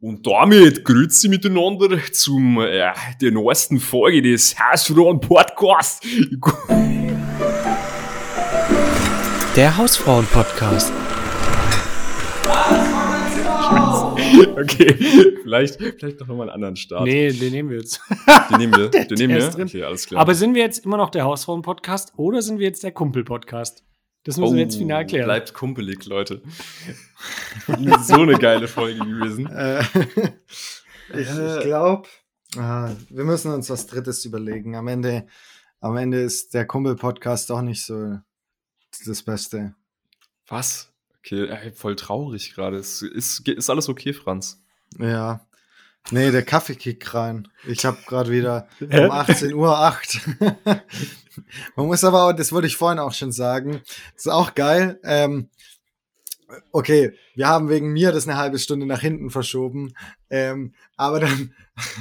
Und damit grüezi miteinander zum äh, der neuesten Folge des Hausfrauen Podcast. Der Hausfrauen Podcast. Okay, vielleicht, vielleicht noch mal einen anderen Start. Nee, den nehmen wir jetzt. Den nehmen wir. Den nehmen wir. Okay, alles klar. Aber sind wir jetzt immer noch der Hausfrauen-Podcast oder sind wir jetzt der Kumpel-Podcast? Das müssen wir jetzt final klären. Oh, Bleibt kumpelig, Leute. so eine geile Folge gewesen. Äh, ich ich glaube, ah, wir müssen uns was Drittes überlegen. Am Ende, am Ende ist der Kumpel-Podcast doch nicht so das Beste. Was? Okay, ey, voll traurig gerade. Ist, ist, ist alles okay, Franz? Ja. Nee, der Kaffee kickt rein. Ich habe gerade wieder um 18 Uhr 8. Man muss aber auch, das wollte ich vorhin auch schon sagen, das ist auch geil. Ähm, okay, wir haben wegen mir das eine halbe Stunde nach hinten verschoben. Ähm, aber dann,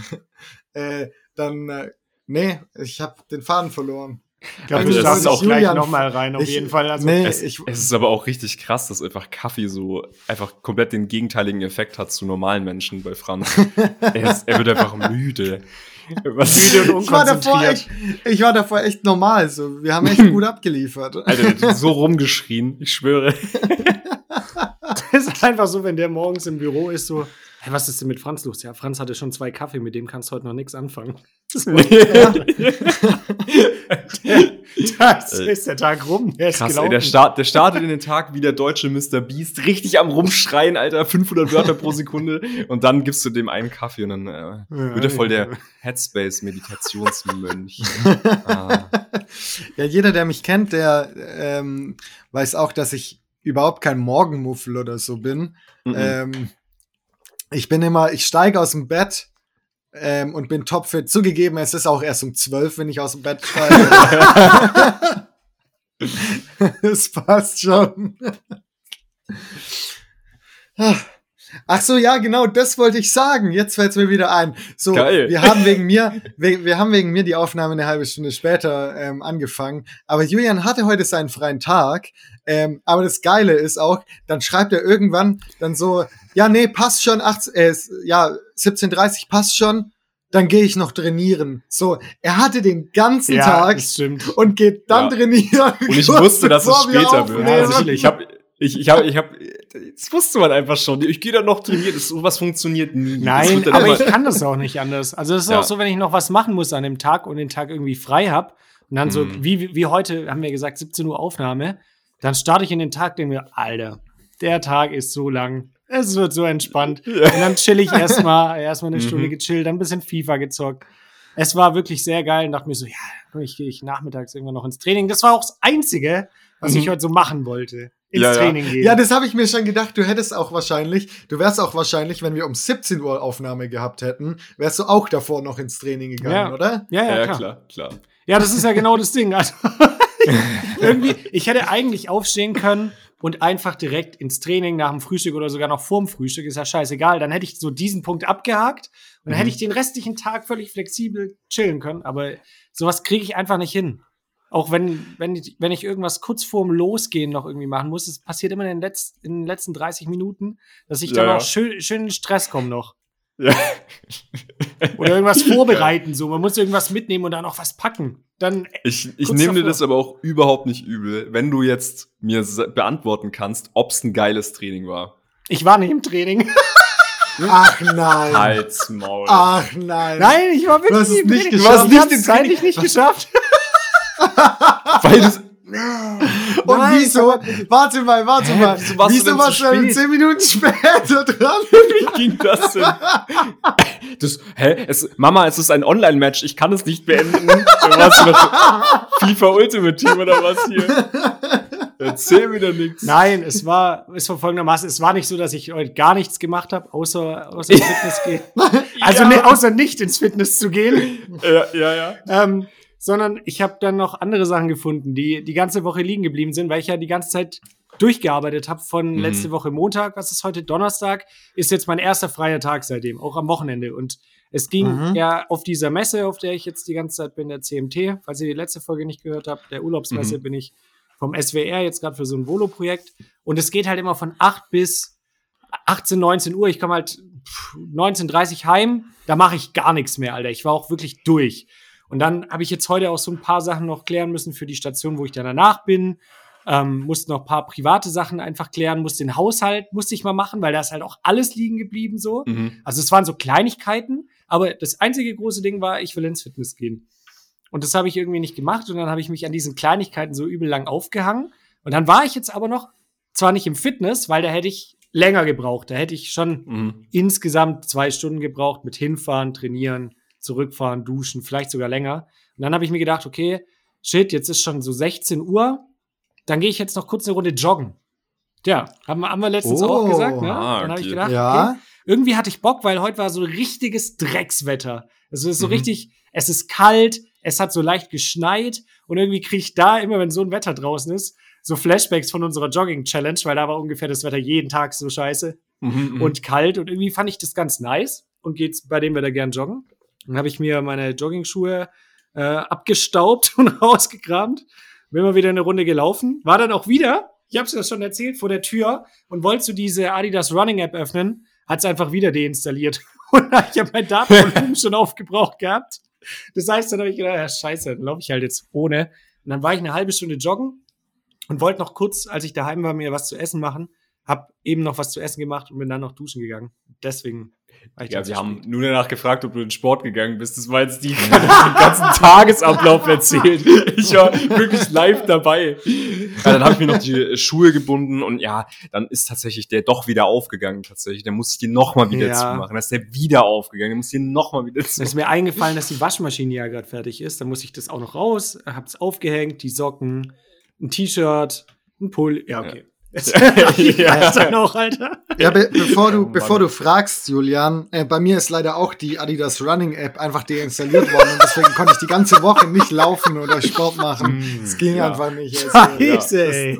äh, dann, äh, nee, ich habe den Faden verloren. Ich glaube, Also du das ist auch gleich Julian- nochmal rein, auf ich- jeden Fall. Also, nee, Es, ich, es ist aber auch richtig krass, dass einfach Kaffee so einfach komplett den gegenteiligen Effekt hat zu normalen Menschen bei Franz. er, ist, er wird einfach müde. Was? Müde und ich war davor echt, ich war davor echt normal. So, wir haben echt gut abgeliefert. Alter, der hat so rumgeschrien, ich schwöre. Das ist einfach so, wenn der morgens im Büro ist, so, hey, was ist denn mit Franz los? Ja, Franz hatte schon zwei Kaffee, mit dem kannst du heute noch nichts anfangen. So, das ist der Tag rum, der Krass, ey, der, start, der startet in den Tag wie der deutsche Mr. Beast, richtig am Rumschreien, Alter, 500 Wörter pro Sekunde. Und dann gibst du dem einen Kaffee und dann äh, wird er voll der Headspace-Meditationsmönch. ah. Ja, jeder, der mich kennt, der ähm, weiß auch, dass ich überhaupt kein Morgenmuffel oder so bin. Mhm. Ähm, ich bin immer, ich steige aus dem Bett ähm, und bin topfit. Zugegeben, es ist auch erst um 12, wenn ich aus dem Bett steige. Es passt schon. Ach so, ja, genau, das wollte ich sagen. Jetzt fällt es mir wieder ein. So, Geil. wir haben wegen mir, wir, wir haben wegen mir die Aufnahme eine halbe Stunde später ähm, angefangen. Aber Julian hatte heute seinen freien Tag. Ähm, aber das Geile ist auch, dann schreibt er irgendwann dann so, ja, nee, passt schon, 18, äh, ja, 17.30 passt schon, dann gehe ich noch trainieren. So, er hatte den ganzen ja, Tag und geht dann Ja. trainieren. Und ich wusste, dass es später wird. aufnehmen. Also ich, ich habe ich, ich hab, ich hab, das wusste man einfach schon. Ich gehe da noch trainieren. Das, sowas funktioniert nie. Nein, aber ich kann das auch nicht anders. Also es ist Ja. auch so, wenn ich noch was machen muss an dem Tag und den Tag irgendwie frei habe und dann so, Mhm. wie, wie heute, haben wir gesagt, 17 Uhr Aufnahme, dann starte ich in den Tag, denke mir, Alter, der Tag ist so lang. Es wird so entspannt. Und dann chill ich erstmal, erstmal eine Mhm. Stunde gechillt, dann ein bisschen FIFA gezockt. Es war wirklich sehr geil und dachte mir so, ja, ich gehe ich nachmittags irgendwann noch ins Training. Das war auch das Einzige, was ich Mhm. heute so machen wollte. Ins Ja, ja. Training gehen. Ja, das habe ich mir schon gedacht. Du hättest auch wahrscheinlich, du wärst auch wahrscheinlich, wenn wir um 17 Uhr Aufnahme gehabt hätten, wärst du auch davor noch ins Training gegangen, Ja. oder? ja, ja, ja, klar. klar, klar. Ja, das ist ja genau das Ding. Also, irgendwie, ich hätte eigentlich aufstehen können und einfach direkt ins Training nach dem Frühstück oder sogar noch vorm Frühstück, ist ja scheißegal. Dann hätte ich so diesen Punkt abgehakt und dann Mhm. hätte ich den restlichen Tag völlig flexibel chillen können. Aber sowas kriege ich einfach nicht hin. Auch wenn, wenn, ich, wenn ich irgendwas kurz vorm Losgehen noch irgendwie machen muss, es passiert immer in den, Letz-, in den letzten 30 Minuten, dass ich Ja, dann ja. auch schön, schön in Stress komme noch. Ja. Oder irgendwas vorbereiten, so. Man muss irgendwas mitnehmen und dann auch was packen. Dann Ich, ich nehme dir das aber auch überhaupt nicht übel, wenn du jetzt mir beantworten kannst, ob es ein geiles Training war. Ich war nicht im Training. Ach nein. Halt's Maul. Ach nein. Nein, ich war wirklich Du hast es im nicht Training. geschafft. Du hast Du hast nicht nicht zeitlich nicht geschafft. Weil das, Und Nein, wieso? Warte mal, warte Hä, mal. wieso warst du wieso denn warst du? 10 Minuten später dran? wie ging das denn? Das, hä? Es, Mama, es ist ein Online-Match, ich kann es nicht beenden. Du warst noch FIFA Ultimate Team oder was hier? Erzähl mir doch nichts. Nein, es war, es war folgendermaßen, es war nicht so, dass ich heute gar nichts gemacht habe, außer, außer ins Fitness gehen. Also Ja. ne, außer nicht ins Fitness zu gehen. Ja, ja, ja. Ähm, sondern ich habe dann noch andere Sachen gefunden, die die ganze Woche liegen geblieben sind, weil ich ja die ganze Zeit durchgearbeitet habe von Mhm. letzte Woche Montag, was ist heute Donnerstag, ist jetzt mein erster freier Tag seitdem, auch am Wochenende. Und es ging Mhm. ja auf dieser Messe, auf der ich jetzt die ganze Zeit bin, der CMT, falls ihr die letzte Folge nicht gehört habt, der Urlaubsmesse Mhm. bin ich vom SWR jetzt gerade für so ein Volo-Projekt. Und es geht halt immer von 8 bis 18, 19 Uhr. Ich komme halt pff, 19.30 heim, da mache ich gar nichts mehr, Alter. Ich war auch wirklich durch. Und dann habe ich jetzt heute auch so ein paar Sachen noch klären müssen für die Station, wo ich dann danach bin. Ähm, musste noch ein paar private Sachen einfach klären, musste den Haushalt, musste ich mal machen, weil da ist halt auch alles liegen geblieben so. Mhm. Also es waren so Kleinigkeiten, aber das einzige große Ding war, ich will ins Fitness gehen. Und das habe ich irgendwie nicht gemacht und dann habe ich mich an diesen Kleinigkeiten so übel lang aufgehangen. Und dann war ich jetzt aber noch, zwar nicht im Fitness, weil da hätte ich länger gebraucht. Da hätte ich schon Mhm. insgesamt zwei Stunden gebraucht mit hinfahren, trainieren, zurückfahren, duschen, vielleicht sogar länger. Und dann habe ich mir gedacht, okay, shit, jetzt ist schon so 16 Uhr, dann gehe ich jetzt noch kurz eine Runde joggen. Ja, haben wir, haben wir letztens Oh. auch gesagt, ne? Ah, dann habe ich okay. gedacht, okay, Ja. irgendwie hatte ich Bock, weil heute war so richtiges Dreckswetter. Es ist so Mhm. richtig, es ist kalt, es hat so leicht geschneit und irgendwie kriege ich da immer, wenn so ein Wetter draußen ist, so Flashbacks von unserer Jogging-Challenge, weil da war ungefähr das Wetter jeden Tag so scheiße Mhm. und kalt und irgendwie fand ich das ganz nice und geht's bei dem Wetter gern joggen. Dann habe ich mir meine Jogging-Schuhe äh, abgestaubt und rausgekramt, bin mal wieder eine Runde gelaufen, war dann auch wieder, ich habe es ja schon erzählt, vor der Tür und wolltest du diese Adidas Running App öffnen, hat es einfach wieder deinstalliert und ich habe mein Datenvolumen schon aufgebraucht gehabt. Das heißt, dann habe ich gedacht, ja, scheiße, dann laufe ich halt jetzt ohne. Und dann war ich eine halbe Stunde joggen und wollte noch kurz, als ich daheim war, mir was zu essen machen. Hab eben noch was zu essen gemacht und bin dann noch duschen gegangen. Deswegen war ich Ja, dann wir haben nur danach gefragt, ob du in den Sport gegangen bist. Das war jetzt die den ganzen Tagesablauf erzählt. Ich war wirklich live dabei. Ja, dann habe ich mir noch die Schuhe gebunden und ja, dann ist tatsächlich der doch wieder aufgegangen tatsächlich. Dann musste ich den noch mal wieder Ja. zumachen. Dann ist der wieder aufgegangen. Dann muss ich den noch mal wieder Dann zumachen. ist mir eingefallen, dass die Waschmaschine ja gerade fertig ist. Dann muss ich das auch noch raus, hab's aufgehängt, die Socken, ein T-Shirt, ein Pulli. Ja, okay. Ja. Dann auch, Alter. Ja, be bevor du, Oh bevor du fragst, Julian, äh, bei mir ist leider auch die Adidas Running App einfach deinstalliert worden und deswegen konnte ich die ganze Woche nicht laufen oder Sport machen. Es ging Ja. einfach nicht. Also, Scheiße, das- ey.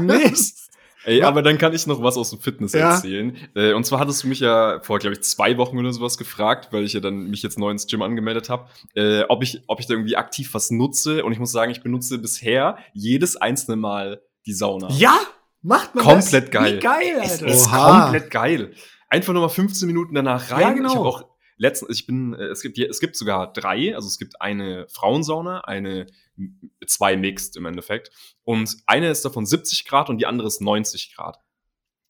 Mist. Ey, aber dann kann ich noch was aus dem Fitness Ja. erzählen. Äh, Und zwar hattest du mich ja vor, glaube ich, zwei Wochen oder sowas gefragt, weil ich ja dann mich jetzt neu ins Gym angemeldet habe, äh, ob ich, ob ich da irgendwie aktiv was nutze. Und ich muss sagen, ich benutze bisher jedes einzelne Mal die Sauna. Ja, macht man Komplett das? geil. Wie geil, Es Alter. ist Oha. komplett geil. Einfach nur mal 15 Minuten danach rein. Ja, genau. Ich habe auch letztens, ich bin, äh, es gibt, es gibt sogar drei, also es gibt eine Frauensauna, eine, zwei Mixed im Endeffekt. Und eine ist davon 70 Grad und die andere ist 90 Grad.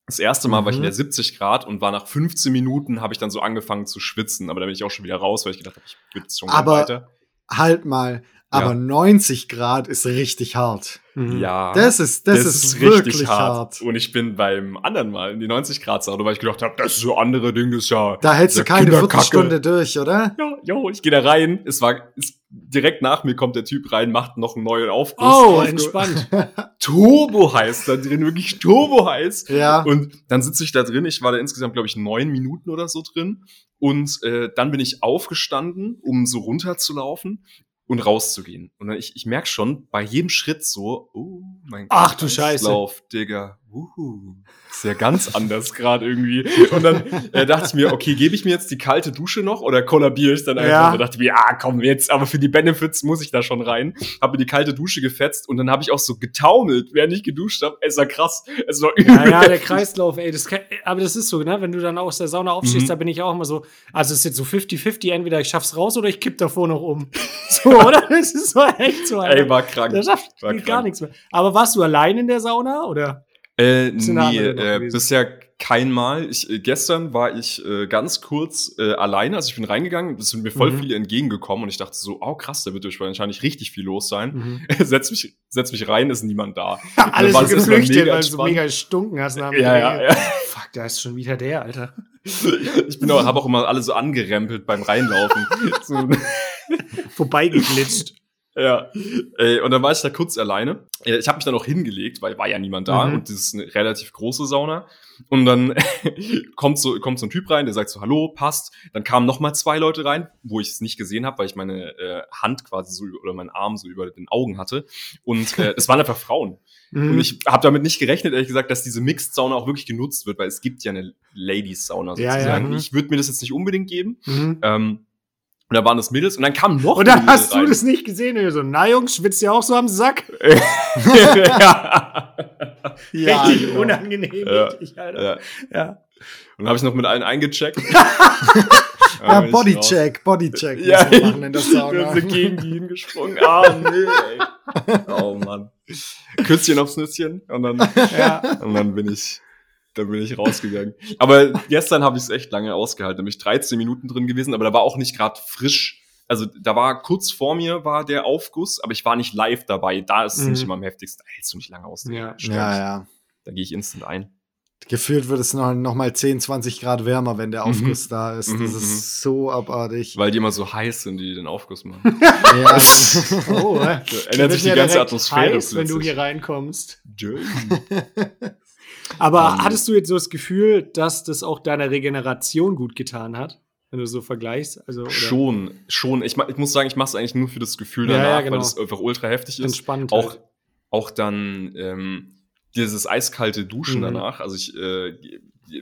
Das erste Mal war ich in Mhm. der 70 Grad und war nach 15 Minuten habe ich dann so angefangen zu schwitzen, aber dann bin ich auch schon wieder raus, weil ich gedacht habe, ich jetzt schon Aber- weiter. Halt mal. Aber Ja. 90 Grad ist richtig hart. Mhm. Ja. Das ist, das, ist, wirklich hart. Und ich bin beim anderen Mal in die 90 Grad Sauna, weil ich gedacht habe, das ist so andere Ding, das ist ja. Da hältst du Ja, keine. Viertelstunde durch, oder? Jo, jo, ich gehe da rein. Es war ist, direkt nach mir kommt der Typ rein, macht noch einen neuen Aufguss. Oh, entspannt. Turbo heiß da drin, wirklich turbo heiß. Ja. Und dann sitze ich da drin. Ich war da insgesamt, glaube ich, neun Minuten oder so drin. Und äh, dann bin ich aufgestanden, um so runterzulaufen und rauszugehen. Und dann ich, ich merke schon bei jedem Schritt so, oh mein Gott. Ach du Scheiße. Lauf, Digga. Uhu. Ist ja ganz anders gerade irgendwie. Und dann äh, dachte ich mir, okay, gebe ich mir jetzt die kalte Dusche noch oder kollabiere ich dann einfach? Ja. Und dann dachte ich mir, ja, komm jetzt, aber für die Benefits muss ich da schon rein. Habe mir die kalte Dusche gefetzt und dann habe ich auch so getaumelt, während ich geduscht habe. Es war krass. Es war übel. Ja, ja, der Kreislauf, ey, das kann, aber das ist so, ne? Wenn du dann aus der Sauna aufstehst, Mhm. da bin ich auch immer so, also es ist jetzt so 50-50, entweder ich schaff's raus oder ich kipp davor noch um. So, oder? Das ist so echt so, Alter. Ey, war krank. da schafft war geht gar krank. nichts mehr. Aber warst du allein in der Sauna, oder? Äh, nee, äh, bisher kein Mal. Ich, äh, gestern war ich äh, ganz kurz äh, alleine, also ich bin reingegangen, es sind mir voll Mhm. viele entgegengekommen und ich dachte so, oh krass, da wird wahrscheinlich richtig viel los sein. Mhm. setz, mich, setz mich rein, ist niemand da. Alles war geflüchtet, weil du so mega gestunken hast. Nach Ja, ja, ja. Fuck, da ist schon wieder der, Alter. Ich bin auch, habe auch immer alle so angerempelt beim Reinlaufen. so, Vorbeigeglitscht. Ja, äh, und dann war ich da kurz alleine. Äh, Ich habe mich dann auch hingelegt, weil war ja niemand da Mhm. und das ist eine relativ große Sauna. Und dann kommt so kommt so ein Typ rein, der sagt so Hallo, passt. Dann kamen noch mal zwei Leute rein, wo ich es nicht gesehen habe, weil ich meine äh, Hand quasi so oder meinen Arm so über den Augen hatte. Und äh, es waren einfach Frauen. Mhm. Und ich habe damit nicht gerechnet, ehrlich gesagt, dass diese Mixed Sauna auch wirklich genutzt wird, weil es gibt ja eine Ladies Sauna Ja, ja, sozusagen. mhm. Ich würde mir das jetzt nicht unbedingt geben. Mhm. Ähm, und da waren das Mädels und dann kam noch Und dann hast du rein. das nicht gesehen. Und du so, na Jungs, schwitzt ihr auch so am Sack? ja. Richtig genau. unangenehm, Ja. richtig, Alter. ja. Ja. Und habe ich noch mit allen eingecheckt. Ja, bin ich. Bodycheck, Bodycheck. Ja, man machen in der wir Sauna. sind gegen die hingesprungen. Ah, nee, ey. Oh Mann. Küsschen aufs Nüsschen und dann, Ja. und dann bin ich, dann bin ich rausgegangen. Aber gestern habe ich es echt lange ausgehalten. Da bin ich 13 Minuten drin gewesen, aber da war auch nicht gerade frisch. Also da war kurz vor mir war der Aufguss, aber ich war nicht live dabei. Da ist es Mhm. nicht immer am heftigsten. Da hältst du nicht lange aus. Ja. Stimmt. Ja, ja. Da gehe ich instant ein. Gefühlt wird es noch, noch mal 10, 20 Grad wärmer, wenn der Mhm. Aufguss da ist. Mhm, Das mhm. ist so abartig. Weil die immer so heiß sind, die den Aufguss machen. Ja, Oh, äh. Ändert sich die ganze Atmosphäre heiß, wenn du hier reinkommst. Aber Ähm. hattest du jetzt so das Gefühl, dass das auch deiner Regeneration gut getan hat, wenn du so vergleichst? Also, oder Schon, schon. Ich, ich muss sagen, ich mache es eigentlich nur für das Gefühl Ja, danach, ja, genau. weil es einfach ultra heftig ist. entspannt. Auch, halt. auch dann ähm, dieses eiskalte Duschen Mhm. danach. Also ich äh,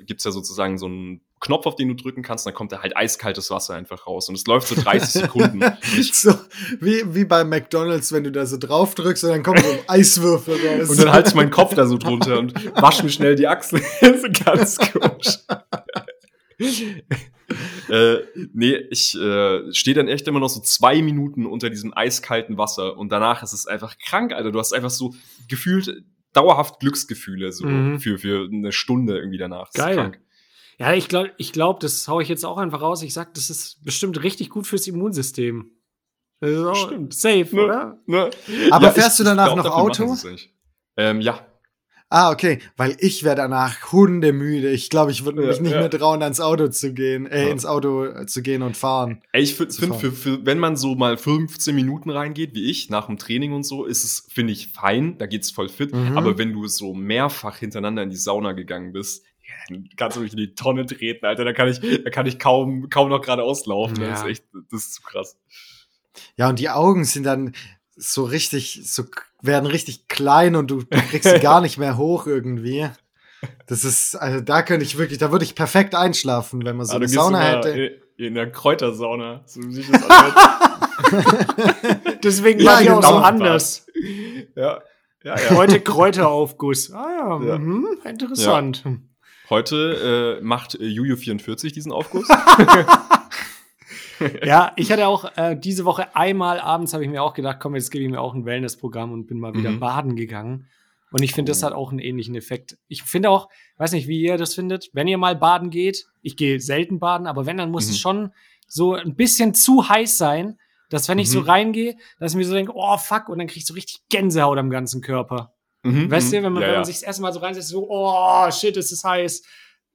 gibt's ja sozusagen so einen Knopf, auf den du drücken kannst, dann kommt da halt eiskaltes Wasser einfach raus. Und es läuft so 30 Sekunden. So wie, wie bei McDonalds, wenn du da so drauf drückst und dann kommt so Eiswürfel raus. und dann halte ich meinen Kopf da so drunter und wasche mir schnell die Achseln. Ganz komisch. äh, nee, ich äh, stehe dann echt immer noch so zwei Minuten unter diesem eiskalten Wasser und danach ist es einfach krank, Alter. Du hast einfach so gefühlt dauerhaft Glücksgefühle so Mhm. für, für eine Stunde irgendwie danach. Das ist Geil. Ja, ich glaube, ich glaub, das hau ich jetzt auch einfach raus. Ich sag, das ist bestimmt richtig gut fürs Immunsystem. Das ist auch Stimmt. safe, Ne? oder? Ne? Aber fährst du danach glaub, noch Auto? Ähm, ja. Ah, okay, weil ich wäre danach hundemüde. Ich glaube, ich würde Ja, mich nicht ja. mehr trauen, ans Auto zu gehen, äh, Ja. ins Auto äh, zu gehen und fahren. Ey, ich finde, wenn man so mal 15 Minuten reingeht, wie ich, nach dem Training und so, ist es, finde ich, fein, da geht's voll fit. Mhm. Aber wenn du so mehrfach hintereinander in die Sauna gegangen bist, ja, kannst du mich in die Tonne treten, Alter. Da kann ich, da kann ich kaum, kaum noch geradeaus laufen. Das Ja. ist echt, das ist zu krass. Ja, und die Augen sind dann so richtig, so werden richtig klein und du, du kriegst sie gar nicht mehr hoch irgendwie. Das ist, also da könnte ich wirklich, da würde ich perfekt einschlafen, wenn man so Aber eine Sauna hätte. In, in der Kräutersauna. So wie sich das anhört. Deswegen Ja, war die auch so genau. anders. ja. Ja, ja. Heute Kräuteraufguss. Ah ja, Ja. Mhm, interessant. Heute äh, macht äh, Juju44 diesen Aufguss. Ja, ich hatte auch äh, diese Woche einmal abends habe ich mir auch gedacht, komm, jetzt gebe ich mir auch ein Wellness-Programm und bin mal wieder Mhm. baden gegangen. Und ich finde, das Oh. hat auch einen ähnlichen Effekt. Ich finde auch, weiß nicht, wie ihr das findet, wenn ihr mal baden geht, ich gehe selten baden, aber wenn, dann muss Mhm. es schon so ein bisschen zu heiß sein, dass wenn ich so Mhm. reingehe, dass ich mir so denke, oh fuck, und dann krieg ich so richtig Gänsehaut am ganzen Körper. Mhm, Weißt du, mhm. wenn man, ja, wenn man sich das erste Mal so reinsetzt, so, oh shit, es ist heiß.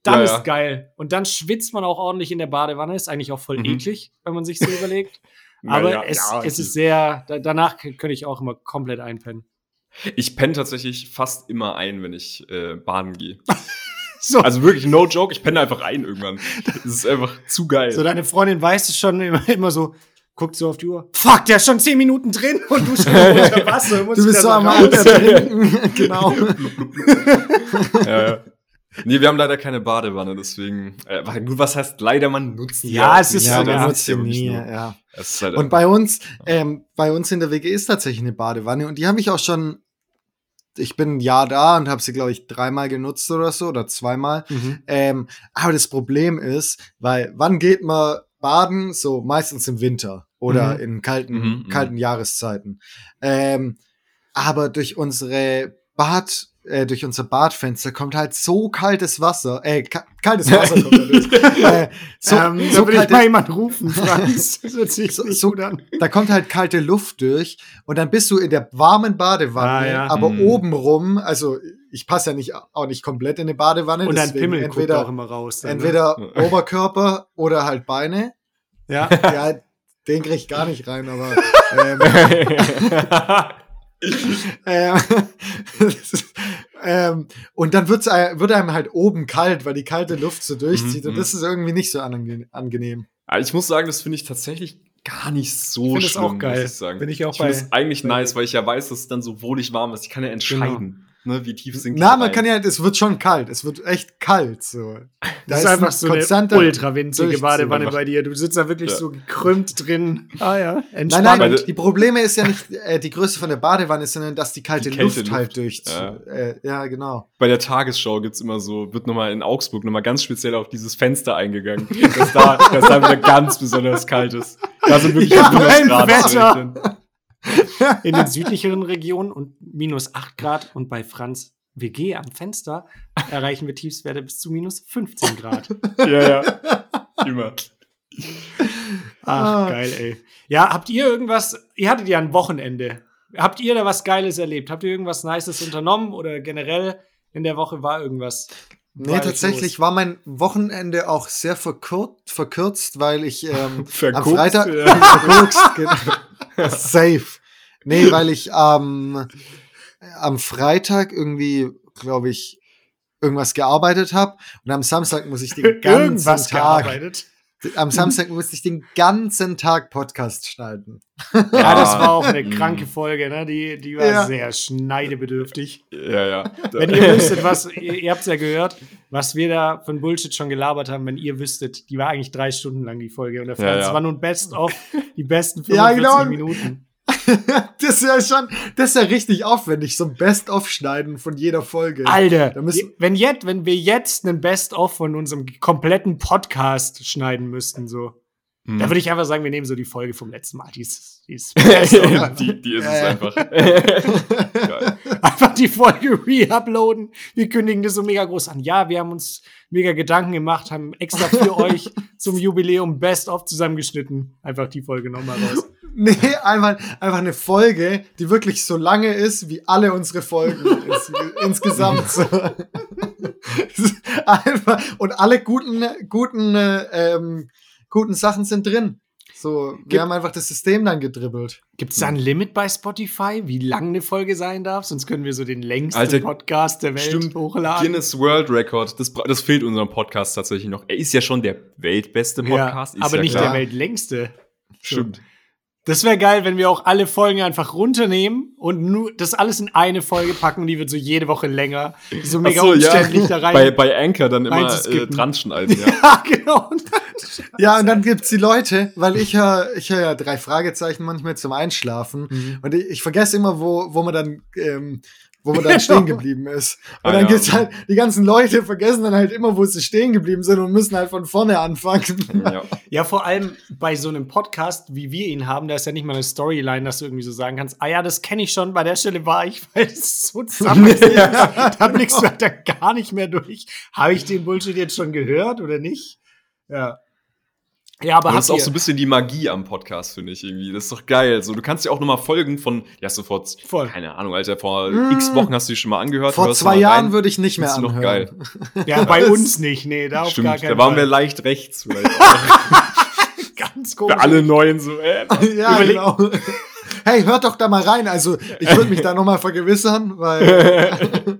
Dann Ja, ist ja. geil. Und dann schwitzt man auch ordentlich in der Badewanne. Ist eigentlich auch voll Mhm. eklig, wenn man sich so überlegt. Aber ja, es, es ist sehr, da, danach könnte ich auch immer komplett einpennen. Ich penne tatsächlich fast immer ein, wenn ich äh, baden gehe. So, Also wirklich, no joke, ich penne einfach ein irgendwann. Das ist einfach zu geil. so deine Freundin weiß es schon immer, immer so, guckt so auf die Uhr. Fuck, der ist schon zehn Minuten drin und du schon unter Wasser. Du bist so am trinken. genau. ja, ja. Nee, wir haben leider keine Badewanne, deswegen. Äh, gut, was heißt leider, man nutzt die Ja, auch es ist so, Ja, ja. man nutzt wirklich nie, ja. Halt Und bei uns, ähm, bei uns in der WG ist tatsächlich eine Badewanne und die habe ich auch schon. Ich bin ein Jahr da und habe sie, glaube ich, dreimal genutzt oder so oder zweimal. Mhm. Ähm, aber das Problem ist, weil wann geht man baden? So meistens im Winter oder Mhm. in kalten, Mhm, mhm. kalten Jahreszeiten. Ähm, aber durch unsere Bad, äh, durch unser Badfenster kommt halt so kaltes Wasser, äh, ka kaltes Wasser kommt da durch. äh, so, ähm, so da will ich kalte- mal jemand rufen, Franz. Das hört sich So- so- gut an. da kommt halt kalte Luft durch und dann bist du in der warmen Badewanne, Ah, ja. aber Mhm. obenrum, also ich passe ja nicht auch nicht komplett in eine Badewanne, Und dein deswegen Pimmel guckt entweder auch immer raus. Dann, ne? entweder Oberkörper oder halt Beine. Ja. Ja, den krieg ich gar nicht rein, aber ähm, ähm, das ist, ähm, und dann wird's, ein- wird einem halt oben kalt, weil die kalte Luft so durchzieht Mhm, und das ist irgendwie nicht so ange angenehm. Aber ich muss sagen, das finde ich tatsächlich gar nicht so Ich find das schlimm, auch geil. muss ich sagen. Bin ich auch ich finde bei- es eigentlich bei nice, weil ich ja weiß, dass es dann so wohlig warm ist. Ich kann ja entscheiden. Ne, wie tief sinkt Na, man kann ja, es wird schon kalt. Es wird echt kalt. So. Da Das ist einfach ein so eine ultra winzige. Badewanne bei dir. Du sitzt da wirklich Ja. so gekrümmt drin. Ah ja, Nein, entspannt. nein, Weil- die Probleme ist ja nicht äh, die Größe von der Badewanne, sondern dass die kalte Die Luft, halt Luft. durch. Ja. Äh, ja, genau. Bei der Tagesschau gibt's immer so, wird nochmal in Augsburg nochmal ganz speziell auf dieses Fenster eingegangen, dass da, dass da wieder ganz besonders kalt ist. Da sind wirklich Ja, Wetter. in den südlicheren Regionen und minus 8 Grad und bei Franz WG am Fenster erreichen wir Tiefstwerte bis zu minus 15 Grad. Ja, ja. Immer. Ach, Ah. geil, ey. Ja, habt ihr irgendwas, ihr hattet ja ein Wochenende. Habt ihr da was Geiles erlebt? Habt ihr irgendwas Nices unternommen oder generell in der Woche war irgendwas? Nee, tatsächlich los? war mein Wochenende auch sehr verkürzt, verkürzt weil ich ähm, am Freitag ja. verkürzt, genau. Safe. Nee, weil ich ähm, am Freitag irgendwie, glaube ich, irgendwas gearbeitet habe und am Samstag muss ich den ganzen irgendwas Tag, gearbeitet. Am Samstag musste ich den ganzen Tag Podcast schneiden. Ja, das war auch eine kranke Folge, ne? Die, die war Ja. sehr schneidebedürftig. Ja, ja. Wenn ihr wüsstet, was, ihr, ihr habt es ja gehört, was wir da von Bullshit schon gelabert haben, wenn ihr wüsstet, die war eigentlich drei Stunden lang, die Folge. Und der Ja, Franz ja. war nun best of die besten Ja, 45 genau. Minuten. das ist ja schon, das ist ja richtig aufwendig, so ein Best-of-Schneiden von jeder Folge. Alter, wenn, jetzt, wenn wir jetzt einen Best-of von unserem kompletten Podcast schneiden müssten, so, Hm. da würde ich einfach sagen, wir nehmen so die Folge vom letzten Mal. Die ist, die ist die, die ist es ja. einfach. Einfach die Folge re-uploaden. Wir kündigen das so mega groß an. Ja, wir haben uns mega Gedanken gemacht, haben extra für euch zum Jubiläum Best-of zusammengeschnitten. Einfach die Folge nochmal raus. Nee, einfach, einfach eine Folge, die wirklich so lange ist, wie alle unsere Folgen ins, insgesamt. So. einfach, und alle guten, guten, äh, ähm, guten Sachen sind drin. So, wir Gibt- haben einfach das System dann gedribbelt. Gibt es da ein Limit bei Spotify, wie lang eine Folge sein darf? Sonst können wir so den längsten Alter, Podcast der Welt Stimmt, hochladen. Guinness World Record, das, das fehlt unserem Podcast tatsächlich noch. Er ist ja schon der weltbeste Podcast. ja, ist aber ja nicht klar. der weltlängste. Stimmt. Das wäre geil, wenn wir auch alle Folgen einfach runternehmen und nur das alles in eine Folge packen und die wird so jede Woche länger. So mega so, umständlich da rein. Bei, bei Anchor dann immer äh, dran schneiden, ja. ja, genau. Ja, und dann gibt's die Leute, weil ich höre ich hör ja drei Fragezeichen manchmal zum Einschlafen. Mhm. Und ich, ich vergesse immer, wo, wo man dann, ähm, wo man dann stehen geblieben ist. Und Ah, dann ja. gibt's halt, die ganzen Leute vergessen dann halt immer, wo sie stehen geblieben sind und müssen halt von vorne anfangen. ja. Ja, vor allem bei so einem Podcast, wie wir ihn haben, da ist ja nicht mal eine Storyline, dass du irgendwie so sagen kannst, ah ja, das kenne ich schon, bei der Stelle war ich, weil es so zusammen ist. Da blickst du halt da gar nicht mehr durch. Habe ich den Bullshit jetzt schon gehört oder nicht? Ja. Ja, aber das ist auch so ein bisschen die Magie am Podcast, finde ich irgendwie. Das ist doch geil. So, du kannst ja auch nochmal Folgen von, du vor, Voll. keine Ahnung, Alter, vor Mm. x Wochen hast du die schon mal angehört. Vor zwei Jahren rein. würde ich nicht mehr du noch anhören. ja, bei uns nicht, nee, da auf Stimmt, gar keinen da waren wir Fall. leicht rechts. Vielleicht ganz komisch. Für alle Neuen so, äh, ja, Überleg- genau. Hey, hört doch da mal rein. Also, ich würde mich da nochmal vergewissern, weil.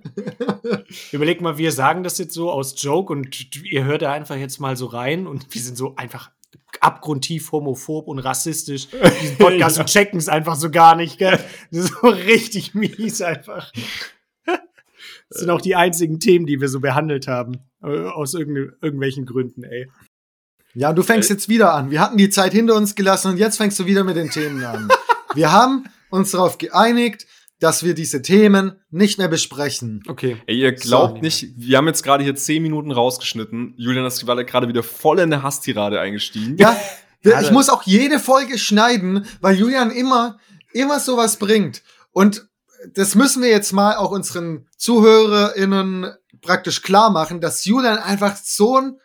Überleg mal, wir sagen das jetzt so aus Joke und ihr hört da einfach jetzt mal so rein und wir sind so einfach abgrundtief homophob und rassistisch. Diesen Podcast und checken es einfach so gar nicht, gell? Das ist so richtig mies einfach. Das sind auch die einzigen Themen, die wir so behandelt haben. äh, Aus irgende- irgendwelchen Gründen, ey. Ja, du fängst jetzt wieder an. Wir hatten die Zeit hinter uns gelassen und jetzt fängst du wieder mit den Themen an. Wir haben uns darauf geeinigt, dass wir diese Themen nicht mehr besprechen. Okay. Ey, ihr glaubt So. nicht, wir haben jetzt gerade hier zehn Minuten rausgeschnitten. Julian ist gerade gerade wieder voll in eine Hasstirade eingestiegen. Ja, ich muss auch jede Folge schneiden, weil Julian immer, immer sowas bringt. Und das müssen wir jetzt mal auch unseren ZuhörerInnen praktisch klar machen, dass Julian einfach so ein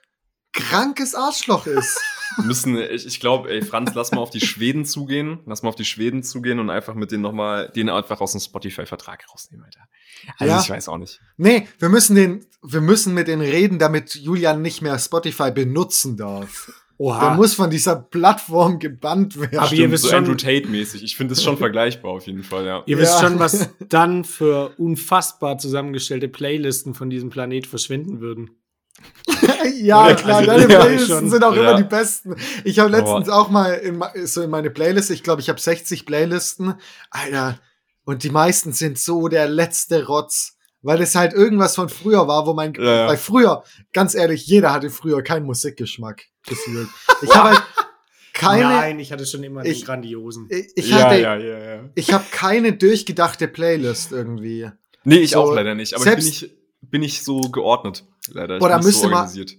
krankes Arschloch ist. Wir müssen, ich, ich glaube, ey, Franz, lass mal auf die Schweden zugehen. Lass mal auf die Schweden zugehen und einfach mit denen nochmal, den einfach aus dem Spotify-Vertrag rausnehmen, Alter. Also Ja. ich weiß auch nicht. Nee, wir müssen den, wir müssen mit denen reden, damit Julian nicht mehr Spotify benutzen darf. Der Oha. muss von dieser Plattform gebannt werden. Aber ihr Stimmt, wisst so schon- Andrew Tate-mäßig. Ich finde das schon vergleichbar auf jeden Fall, ja. Ihr wisst Ja. schon, was dann für unfassbar zusammengestellte Playlisten von diesem Planet verschwinden würden. ja, klar, also- deine ja, Playlisten schon. sind auch Ja. immer die besten. Ich habe letztens auch mal in, so in meine Playlist, ich glaube, ich habe 60 Playlisten. Alter, und die meisten sind so der letzte Rotz. Weil es halt irgendwas von früher war, wo mein, Ja, ja. weil früher, ganz ehrlich, jeder hatte früher keinen Musikgeschmack gefühlt. Ich habe halt keine, Nein, ich hatte schon immer Ich- den grandiosen. ich, ich ja, hatte, ja, ja, ja. ich habe keine durchgedachte Playlist irgendwie. Nee, ich So, auch leider nicht. Aber selbst- bin ich bin ich so geordnet, leider. Ich Boah, da müsste man- organisiert.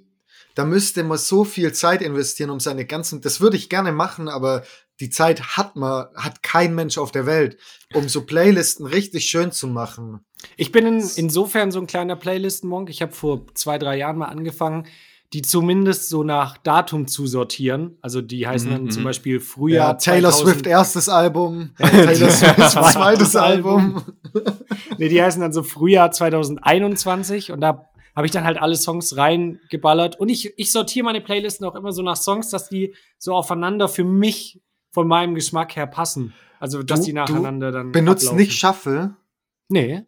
Da müsste man so viel Zeit investieren, um seine ganzen, das würde ich gerne machen, aber die Zeit hat man, hat kein Mensch auf der Welt, um so Playlisten richtig schön zu machen. Ich bin in, insofern so ein kleiner Playlisten-Monk. Ich habe vor zwei, drei Jahren mal angefangen, die zumindest so nach Datum zu sortieren. Also die heißen Mhm, dann zum mhm. Beispiel Frühjahr. Ja, Taylor 2000 Swift erstes Album, Taylor Swift zweites Album. Nee, die heißen dann so Frühjahr 2021 und da habe ich dann halt alle Songs reingeballert. Und ich, ich sortiere meine Playlisten auch immer so nach Songs, dass die so aufeinander für mich von meinem Geschmack her passen. Also, dass Du- die du nacheinander dann. Benutzt ablaufen. nicht Shuffle. Nee.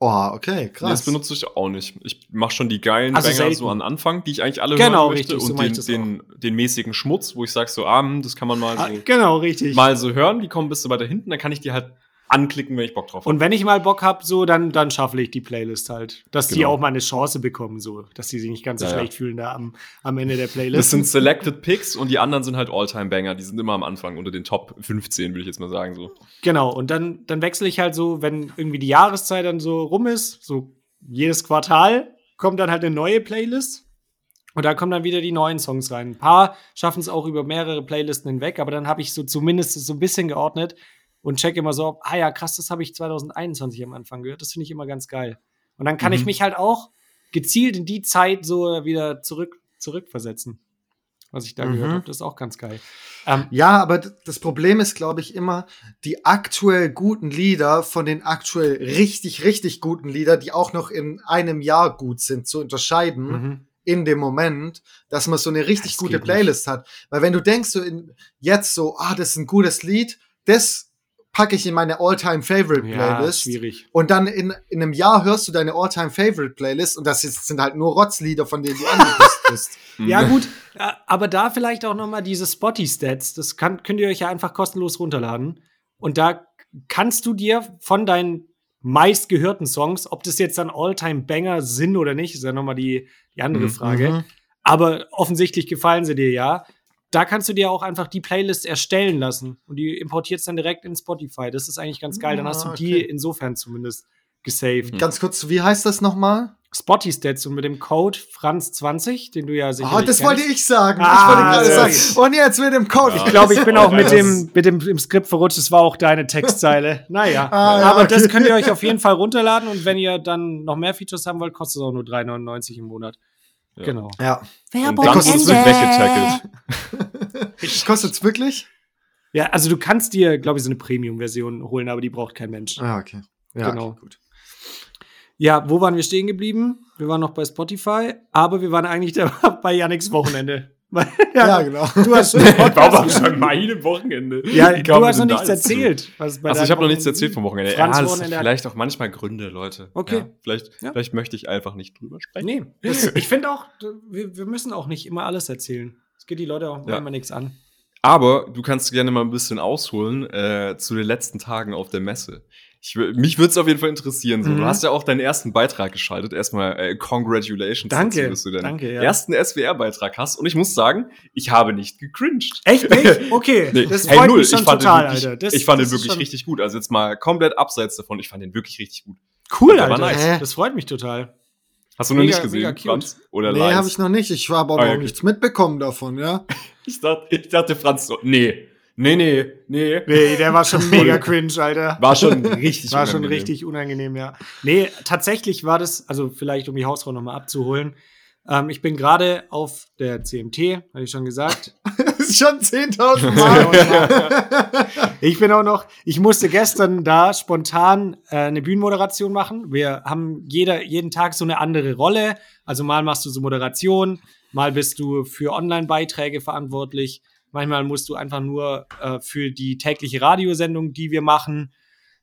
Oh, okay, Nee, das krass. benutze ich auch nicht. Ich mache schon die geilen Also Banger selten. so an Anfang, die ich eigentlich alle Genau, hören möchte. richtig, so und den, den, den mäßigen Schmutz, wo ich sage so, ah, hm, das kann man mal so, Ah, genau, richtig. mal so hören. Die kommen bis so weiter hinten, dann kann ich die halt anklicken, wenn ich Bock drauf habe. Und wenn ich mal Bock hab, so, dann, dann schaffle ich die Playlist halt. Dass die Genau. auch mal eine Chance bekommen, so. Dass die sich nicht ganz so Ja, ja. schlecht fühlen da am, am Ende der Das Playlist. sind Selected Picks und die anderen sind halt All-Time-Banger. Die sind immer am Anfang unter den Top 15, würde ich jetzt mal sagen. So. Genau, und dann, dann wechsle ich halt so, wenn irgendwie die Jahreszeit dann so rum ist, so jedes Quartal kommt dann halt eine neue Playlist. Und da kommen dann wieder die neuen Songs rein. Ein paar schaffen es auch über mehrere Playlisten hinweg, aber dann habe ich so zumindest so ein bisschen geordnet und check immer so, ah ja, krass, das habe ich 2021 am Anfang gehört. Das finde ich immer ganz geil. Und dann kann ich Mhm. mich halt auch gezielt in die Zeit so wieder zurück, zurückversetzen. Was ich da Mhm. gehört habe. Das ist auch ganz geil. Ähm, Ja, aber das Problem ist, glaube ich, immer die aktuell guten Lieder von den aktuell richtig, richtig guten Lieder, die auch noch in einem Jahr gut sind, zu unterscheiden mhm. in dem Moment, dass man so eine richtig Das gute Playlist hat. Weil wenn du denkst, so in, jetzt so, ah, das ist ein gutes Lied, das packe ich in meine All-Time-Favorite-Playlist. Ja, schwierig. Und dann in, in einem Jahr hörst du deine All-Time-Favorite-Playlist und das ist, sind halt nur Rotzlieder, von denen du angepisst bist. Ja, gut, aber da vielleicht auch noch mal diese Spotty-Stats. Das kann, könnt ihr euch ja einfach kostenlos runterladen. Und da kannst du dir von deinen meistgehörten Songs, ob das jetzt dann All-Time-Banger sind oder nicht, ist ja noch mal die, die andere Mhm. Frage. Mhm. Aber offensichtlich gefallen sie dir ja. Da kannst du dir auch einfach die Playlist erstellen lassen und die importierst dann direkt in Spotify. Das ist eigentlich ganz geil. Dann hast du Ah, die okay. insofern zumindest gesaved. Ganz kurz, wie heißt das nochmal? Spotty-Stats und mit dem Code Franz20, den du ja sicher Oh, das wollte ich sagen. Ah, ich wollte gerade sagen. Und jetzt mit dem Code. Ja. Ich glaube, ich bin auch mit dem, mit dem im Skript verrutscht. Das war auch deine Textzeile. Naja. Ah, ja, Aber okay. das könnt ihr euch auf jeden Fall runterladen. Und wenn ihr dann noch mehr Features haben wollt, kostet es auch nur 3,99 im Monat. Ja. Genau. Ja. Und Werbung dann wird weggetackelt. Das kostet es wirklich? Ja, also du kannst dir, glaube ich, so eine Premium-Version holen, aber die braucht kein Mensch. Ah, okay. Ja, Genau. okay, gut. Ja, wo waren wir stehen geblieben? Wir waren noch bei Spotify, aber wir waren eigentlich da bei Yannicks Wochenende. Weil- Ja, genau. Du hast schon Warum schon meine Wochenende? ja, du hast noch nichts erzählt. Was bei Also ich habe noch nichts erzählt vom Wochenende. Franz ja, das Wochenende vielleicht auch manchmal Gründe, Leute. Okay. Ja, vielleicht, Ja. vielleicht möchte ich einfach nicht drüber sprechen. Nee, das, ich finde auch, wir, wir müssen auch nicht immer alles erzählen. Es geht die Leute auch Ja. immer nichts an. Aber du kannst gerne mal ein bisschen ausholen äh, zu den letzten Tagen auf der Messe. Ich, mich würde es auf jeden Fall interessieren. So. Mhm. Du hast ja auch deinen ersten Beitrag geschaltet. Erstmal äh, Congratulations, Danke, dazu, dass du deinen danke, ja. ersten SWR-Beitrag hast. Und ich muss sagen, ich habe nicht gecringed. Echt nicht? Okay, Nee, das hey, freut null. mich schon ich fand total, den wirklich, Alter. Das, ich fand den wirklich schon richtig gut. Also jetzt mal komplett abseits davon. Ich fand den wirklich richtig gut. Cool, Der war Alter. nice. Das freut mich total. Hast du noch Mega- nicht gesehen, mega. Franz? Oder Nee, habe ich noch nicht. Ich habe aber Ah, noch okay. nichts mitbekommen davon, ja. Ich dachte, ich dachte Franz so, nee, nee, nee, nee. Nee, der war schon mega cringe, Alter. War schon richtig War schon unangenehm. richtig unangenehm, ja. Nee, tatsächlich war das, also vielleicht um die Hausfrau nochmal abzuholen. Ähm, ich bin gerade auf der CMT, habe ich schon gesagt. Das ist schon 10.000 Mal. Ich bin auch noch, ich musste gestern da spontan äh, eine Bühnenmoderation machen. Wir haben jeder, jeden Tag so eine andere Rolle. Also mal machst du so Moderation, mal bist du für Online-Beiträge verantwortlich. Manchmal musst du einfach nur äh, für die tägliche Radiosendung, die wir machen,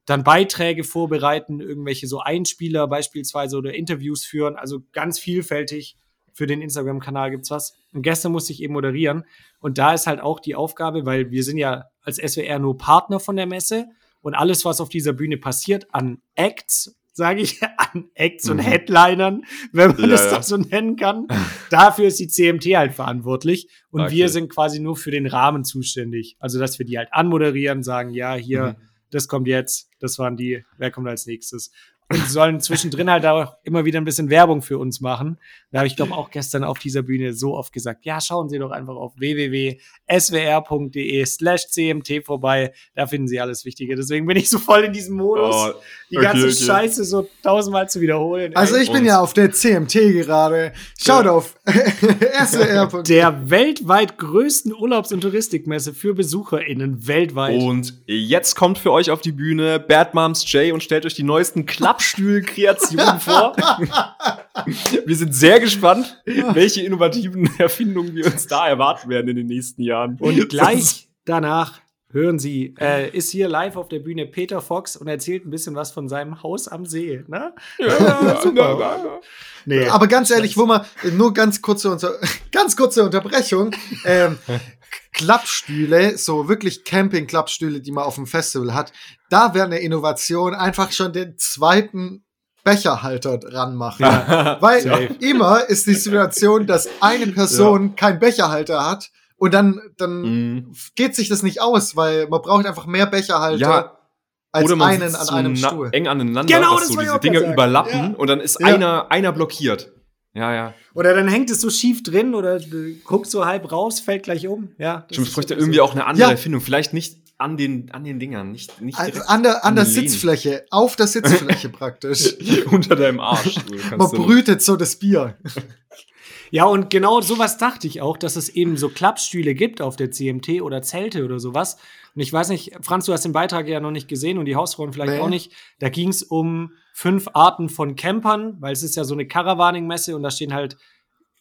dann Beiträge vorbereiten, irgendwelche so Einspieler beispielsweise oder Interviews führen. Also ganz vielfältig. Für den Instagram-Kanal gibt's was. Und gestern musste ich eben moderieren. Und da ist halt auch die Aufgabe, weil wir sind ja als SWR nur Partner von der Messe und alles, was auf dieser Bühne passiert, an Acts sage ich, an Acts und Mhm. Headlinern, wenn man Ja, das ja. so nennen kann. Dafür ist die CMT halt verantwortlich und Okay. wir sind quasi nur für den Rahmen zuständig. Also, dass wir die halt anmoderieren, sagen, ja, hier, Mhm. das kommt jetzt, das waren die, wer kommt als nächstes? Und sollen zwischendrin halt auch immer wieder ein bisschen Werbung für uns machen. Da habe ich, glaube auch gestern auf dieser Bühne so oft gesagt, ja, schauen Sie doch einfach auf www.swr.de slash cmt vorbei. Da finden Sie alles Wichtige. Deswegen bin ich so voll in diesem Modus, Oh, die okay, ganze okay. Scheiße so tausendmal zu wiederholen. Also Ey. ich bin Und- ja auf der CMT gerade. Schaut Ja. auf swr. der weltweit größten Urlaubs- und Touristikmesse für BesucherInnen weltweit. Und jetzt kommt für euch auf die Bühne Bad Moms Jay und stellt euch die neuesten Klappstuhl-Kreationen vor. wir sind sehr gespannt, welche innovativen Erfindungen wir uns da erwarten werden in den nächsten Jahren. Und gleich danach hören Sie, äh, ist hier live auf der Bühne Peter Fox und erzählt ein bisschen was von seinem Haus am See. Ne? Ja, super. Nee. Aber ganz ehrlich, wo man nur ganz kurze, unter ganz kurze Unterbrechung. Ähm, Klappstühle, so wirklich Camping-Klappstühle, die man auf dem Festival hat, da wäre eine Innovation einfach schon den zweiten Becherhalter dran machen. Weil safe. immer ist die Situation, dass eine Person keinen Becherhalter hat und dann, dann Mhm. geht sich das nicht aus, weil man braucht einfach mehr Becherhalter Ja. als Oder man einen an einem Stuhl. eng aneinander, Genau, dass das so diese Dinge sagen. überlappen Ja. und dann ist Ja. einer, einer blockiert. Ja, ja. Oder dann hängt es so schief drin oder du guckst so halb raus, fällt gleich um. Ja, Stimmt, es bräuchte so- irgendwie auch eine andere Ja. Erfindung. Vielleicht nicht an den, an den Dingern, nicht, nicht direkt an der, an der Lehnen. Sitzfläche, auf der Sitzfläche praktisch. unter deinem Arsch. Man dann- brütet so das Bier. Ja, und genau sowas dachte ich auch, dass es eben so Klappstühle gibt auf der CMT oder Zelte oder sowas. Und ich weiß nicht, Franz, du hast den Beitrag ja noch nicht gesehen und die Hausfrauen vielleicht Nee. auch nicht. Da ging es um fünf Arten von Campern, weil es ist ja so eine Caravaning-Messe und da stehen halt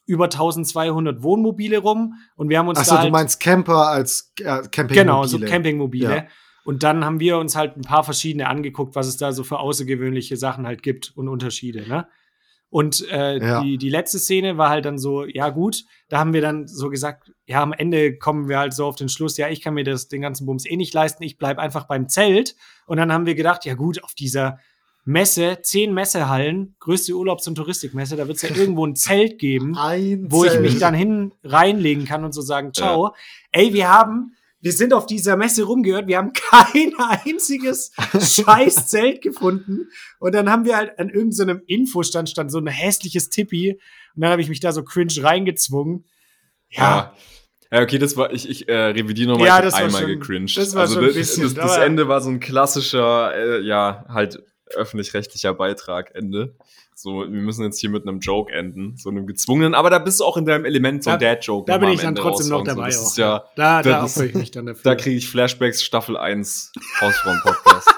über 1200 Wohnmobile rum. Und wir haben uns Achso, da du halt meinst Camper als äh, Camping. Genau, so Campingmobile. Ja. Und dann haben wir uns halt ein paar verschiedene angeguckt, was es da so für außergewöhnliche Sachen halt gibt und Unterschiede. Ne? Und äh, Ja. die, die letzte Szene war halt dann so, ja gut, da haben wir dann so gesagt, ja, am Ende kommen wir halt so auf den Schluss, ja, ich kann mir das, den ganzen Bums eh nicht leisten, ich bleib einfach beim Zelt. Und dann haben wir gedacht, ja gut, auf dieser Messe, zehn Messehallen, größte Urlaubs- und Touristikmesse, da wird es ja irgendwo ein Zelt geben Ein wo ich Zelt. mich dann hin reinlegen kann und so sagen, ciao. Ey, wir haben, wir sind auf dieser Messe rumgehört, wir haben kein einziges scheiß Zelt gefunden. Und dann haben wir halt an irgendeinem Infostand stand so ein hässliches Tippi. Und dann habe ich mich da so cringe reingezwungen. Ja, Ja. Ja, okay, das war, ich, ich äh, revidiere nochmal, Ja, ich einmal schon- gecringed. das war also schon ein das, bisschen, das, das Ende war so ein klassischer, äh, ja, halt öffentlich-rechtlicher Beitrag, Ende. So, wir müssen jetzt hier mit einem Joke enden, so einem gezwungenen, aber da bist du auch in deinem Element, so ein Da- Dad-Joke. da bin ich dann trotzdem noch dabei So, das auch. ist ja, da, da dafür. da kriege ich Flashbacks Staffel 1 Hausfrauen-Podcast.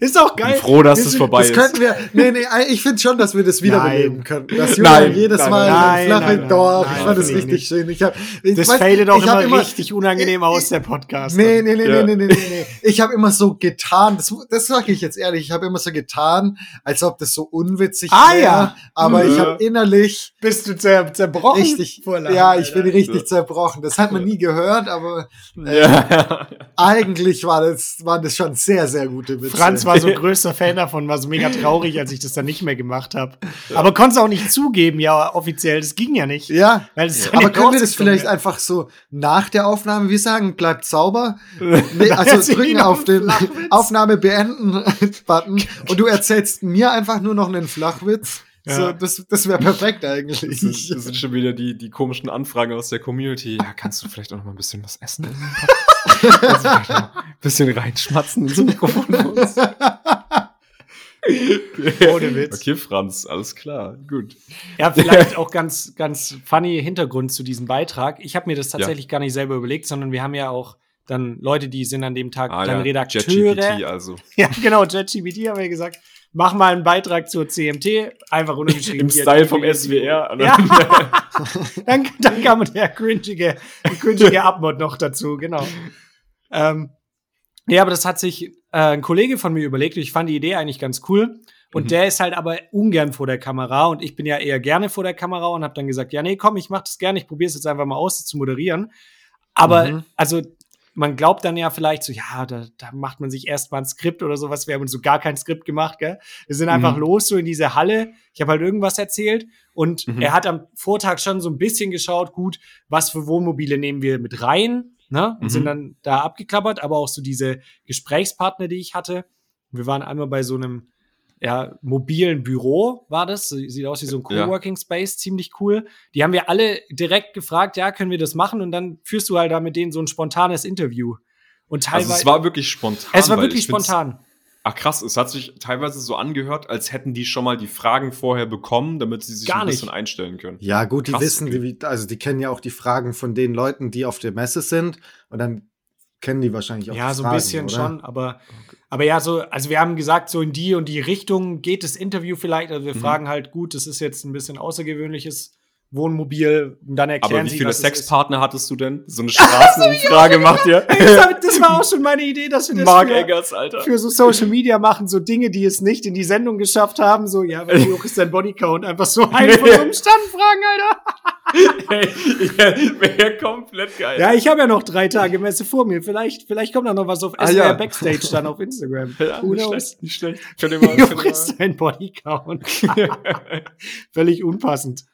Ist auch Bin geil. froh, dass Wir es vorbei Das ist. könnten wir. Nee, nee, ich finde schon, dass wir das wiederbeleben Nein. können. Dass Nein, Julian jedes nein, Mal nein, flache nein, nein, nein, ich fand das ich richtig nicht. schön. Ich hab, ich Das weiß- fadet auch ich hab immer, richtig unangenehm ich- aus, der Podcast. Nee, nee, nee, Ja. nee, nee, nee, nee. Ich habe immer so getan, das, das sage ich jetzt ehrlich, ich habe immer so getan, als ob das so unwitzig Ah, wäre. ja. Aber ich Ja. habe innerlich Bist du zer zerbrochen? richtig, ja, ich bin richtig zerbrochen. Das hat man nie gehört, aber ja. eigentlich war das, waren das schon sehr, sehr gute Witze. Franz war so größter Fan davon, war so mega traurig, als ich das dann nicht mehr gemacht habe. Aber konnte es auch nicht zugeben, ja, offiziell. Das ging ja nicht. ja. Weil es dann Aber können wir das vielleicht wäre. einfach so nach der Aufnahme, wir sagen, bleibt sauber? Nee, also drücken auf den Flachwitz. Aufnahme beenden Button und du erzählst mir einfach nur noch einen Flachwitz. So, Ja. das das wäre perfekt Das, eigentlich. ist, das sind schon wieder die, die komischen Anfragen aus der Community. Ja, kannst du vielleicht auch noch mal ein bisschen was essen? Ein bisschen reinschmatzen ins Mikrofon? Ohne Witz. Okay, Franz, alles klar, gut. Ja, vielleicht auch ganz, ganz funny Hintergrund zu diesem Beitrag. Ich habe mir das tatsächlich gar nicht selber überlegt, sondern wir haben ja auch dann Leute, die sind an dem Tag Ah, dann ja, Redakteure. JetGPT also. Ja, genau, JetGPT haben wir gesagt, mach mal einen Beitrag zur CMT, einfach untergeschrieben. Im Style vom SWR. Ja. dann, dann kam der cringige, cringige Abmod noch dazu, genau. Ähm, ja, aber das hat sich äh, ein Kollege von mir überlegt. Ich fand die Idee eigentlich ganz cool. Und Mhm. der ist halt aber ungern vor der Kamera und ich bin ja eher gerne vor der Kamera und habe dann gesagt, ja, nee, komm, ich mach das gerne, ich probiere es jetzt einfach mal aus, zu moderieren. Aber Mhm. also man glaubt dann ja vielleicht so, ja, da, da macht man sich erstmal ein Skript oder sowas. Wir haben uns so gar kein Skript gemacht, gell? Wir sind einfach Mhm. los so in diese Halle. Ich habe halt irgendwas erzählt und Mhm. er hat am Vortag schon so ein bisschen geschaut, gut, was für Wohnmobile nehmen wir mit rein, ne? Und Mhm. sind dann da abgeklappert, aber auch so diese Gesprächspartner, die ich hatte. Wir waren einmal bei so einem ja, mobilen Büro war das. Sieht aus wie so ein. Coworking Space, ziemlich cool. Die haben wir alle direkt gefragt, ja, können wir das machen? Und dann führst du halt da mit denen so ein spontanes Interview. Und teilweise. Also es war wirklich spontan. es war wirklich spontan. Ach krass, es hat sich teilweise so angehört, als hätten die schon mal die Fragen vorher bekommen, damit sie sich Gar ein nicht. bisschen einstellen können. Ja, gut, die Krass. wissen, die, also die kennen ja auch die Fragen von den Leuten, die auf der Messe sind. Und dann kennen die wahrscheinlich auch Ja, so Fragen, ein bisschen oder? schon, aber, aber ja, so, also wir haben gesagt, so in die und die Richtung geht das Interview vielleicht. Also wir Mhm. fragen halt, gut, das ist jetzt ein bisschen außergewöhnliches Wohnmobil. Und dann erklären Aber wie sie, viele ist. Sexpartner hattest du denn? So eine Straßenumfrage macht ihr? Das war auch schon meine Idee, dass wir das Mark für, Eggers, Alter. für so Social Media machen, so Dinge, die es nicht in die Sendung geschafft haben. So, ja, wie hoch ist dein Bodycount? Einfach so einen von so einem Stand fragen, Alter. Wäre komplett geil. Ja, ich habe ja noch drei Tage Messe vor mir. Vielleicht, vielleicht kommt da noch was auf Ah, SWR ja. Backstage dann auf Instagram. Ja, Who nicht knows? schlecht, nicht schlecht. Wie hoch ist dein Bodycount? Völlig unpassend.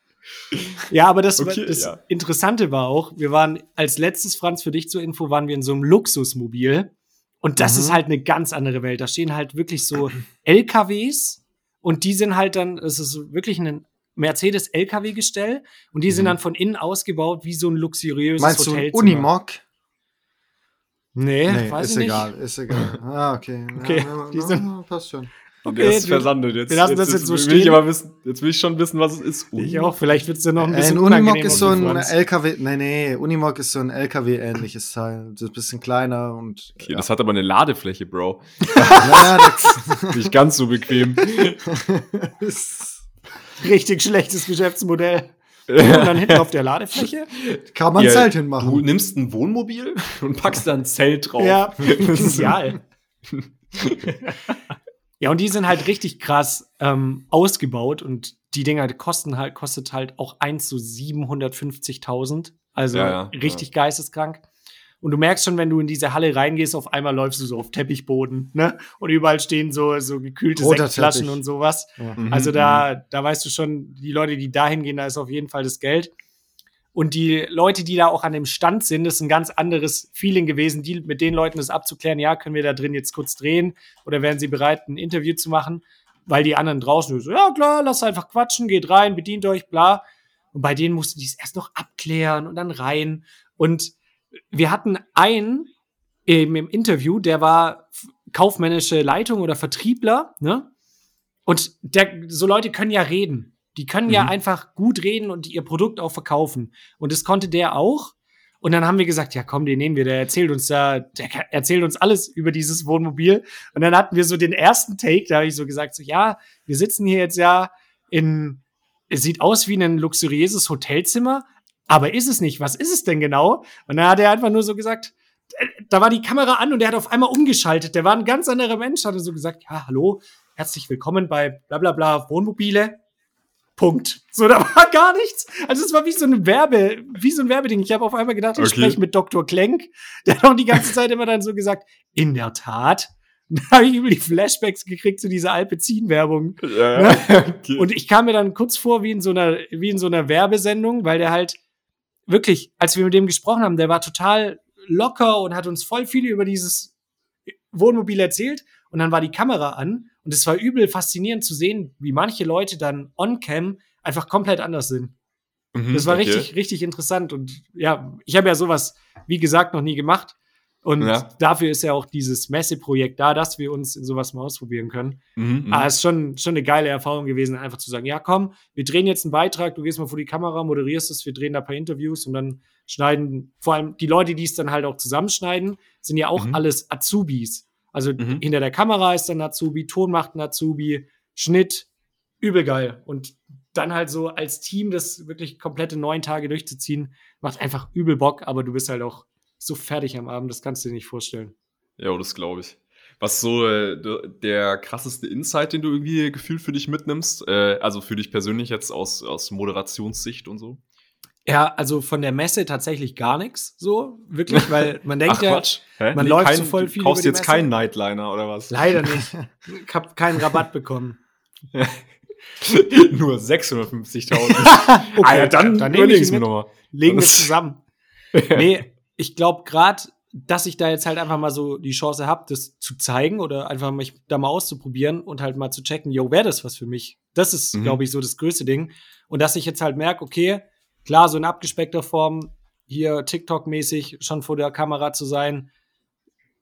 Ja, aber das, Okay, das ja. Interessante war auch, wir waren als letztes, Franz, für dich zur Info, waren wir in so einem Luxusmobil. Und das Mhm. ist halt eine ganz andere Welt. Da stehen halt wirklich so LKWs und die sind halt dann, es ist wirklich ein Mercedes LKW-Gestell und die sind Mhm. dann von innen ausgebaut wie so ein luxuriöses Meinst du Hotelzimmer. Unimog? Nee, Nee, weiß ist ich nicht. egal, ist egal. Ah, okay. Okay, ja, die sind- passt schon. Okay, Der ist versandet. Jetzt, wir lassen jetzt, das jetzt, jetzt so will ich stehen. aber wissen, jetzt will ich schon wissen, was es ist. Ich auch. Vielleicht wird es dir noch ein Äh, bisschen Ein Unimog ist so ein. LKW, nee, nee, Unimog ist so ein LKW-ähnliches Teil. So ein bisschen kleiner und. Okay, das hat aber eine Ladefläche, Bro. ja, das, Nicht ganz so bequem. ist, Richtig schlechtes Geschäftsmodell. Und dann hinten auf der Ladefläche. kann man Ja, Zelt Du hinmachen. nimmst ein Wohnmobil und packst da ein Zelt drauf. Ja, Das ist- genial. Ja, und die sind halt richtig krass ähm, ausgebaut und die Dinger die kosten halt, kostet halt auch eins zu 750.000. Also Ja, ja, richtig geisteskrank. Und du merkst schon, wenn du in diese Halle reingehst, auf einmal läufst du so auf Teppichboden, ne? Und überall stehen so, so gekühlte Roter Sektflaschen Teppich. und sowas. Ja. Mhm, Also da, da weißt du schon, die Leute, die da hingehen, da ist auf jeden Fall das Geld. Und die Leute, die da auch an dem Stand sind, ist ein ganz anderes Feeling gewesen, die, mit den Leuten das abzuklären, ja, können wir da drin jetzt kurz drehen oder wären sie bereit, ein Interview zu machen? Weil die anderen draußen so, ja klar, lasst einfach quatschen, geht rein, bedient euch, bla. Und bei denen mussten die es erst noch abklären und dann rein. Und wir hatten einen im, im Interview, der war kaufmännische Leitung oder Vertriebler, ne? Und der, so Leute können ja reden. Die können ja Mhm. einfach gut reden und ihr Produkt auch verkaufen. Und das konnte der auch. Und dann haben wir gesagt, ja komm, den nehmen wir, der erzählt uns da, der erzählt uns alles über dieses Wohnmobil. Und dann hatten wir so den ersten Take, da habe ich so gesagt, so ja, wir sitzen hier jetzt ja in, es sieht aus wie ein luxuriöses Hotelzimmer, aber ist es nicht. Was ist es denn genau? Und dann hat er einfach nur so gesagt, äh, da war die Kamera an und der hat auf einmal umgeschaltet. Der war ein ganz anderer Mensch, hat er so gesagt, ja, hallo, herzlich willkommen bei bla bla bla Wohnmobile. Punkt. So, da war gar nichts. Also es war wie so ein Werbe, wie so ein Werbeding. Ich habe auf einmal gedacht, ich Okay. spreche mit Dr. Klenk. Der hat auch die ganze Zeit immer dann so gesagt, in der Tat. Da habe ich über die Flashbacks gekriegt zu dieser Alpezin-Werbung. Ja, okay. Und ich kam mir dann kurz vor wie in so einer, wie in so einer Werbesendung, weil der halt wirklich, als wir mit dem gesprochen haben, der war total locker und hat uns voll viel über dieses Wohnmobil erzählt. Und dann war die Kamera an und es war übel faszinierend zu sehen, wie manche Leute dann on-cam einfach komplett anders sind. Mhm, Das war okay. richtig, richtig interessant. Und ja, ich habe ja sowas, wie gesagt, noch nie gemacht. Und Ja. dafür ist ja auch dieses Messeprojekt da, dass wir uns in sowas mal ausprobieren können. Mhm, mhm. Aber es ist schon, schon eine geile Erfahrung gewesen, einfach zu sagen, ja komm, wir drehen jetzt einen Beitrag, du gehst mal vor die Kamera, moderierst es, wir drehen da ein paar Interviews und dann schneiden, vor allem die Leute, die es dann halt auch zusammenschneiden, sind ja auch Mhm. alles Azubis. Also Mhm. hinter der Kamera ist dann Azubi, Ton macht ein Azubi, Schnitt, übel geil. Und dann halt so als Team das wirklich komplette neun Tage durchzuziehen, macht einfach übel Bock, aber du bist halt auch so fertig am Abend, das kannst du dir nicht vorstellen. Ja, das glaube ich. Was so äh, der- krasseste Insight, den du irgendwie gefühlt für dich mitnimmst? Äh, also für dich persönlich jetzt aus, aus Moderationssicht und so? Ja, also von der Messe tatsächlich gar nichts, so, wirklich, weil man denkt Ach, ja, Quatsch. Man Nee, läuft kein, so voll du viel kaufst über die jetzt Messe. keinen Nightliner oder was? leider nicht. Ich habe keinen Rabatt bekommen. Nur 650.000. Okay, ja, dann, dann nehme überleg ich mir nochmal. Legen wir zusammen. nee, ich glaube gerade, dass ich da jetzt halt einfach mal so die Chance habe, das zu zeigen oder einfach mich da mal auszuprobieren und halt mal zu checken, yo, wäre das was für mich? Das ist, Mhm. glaube ich, so das größte Ding. Und dass ich jetzt halt merke, okay, klar, so in abgespeckter Form, hier TikTok-mäßig schon vor der Kamera zu sein,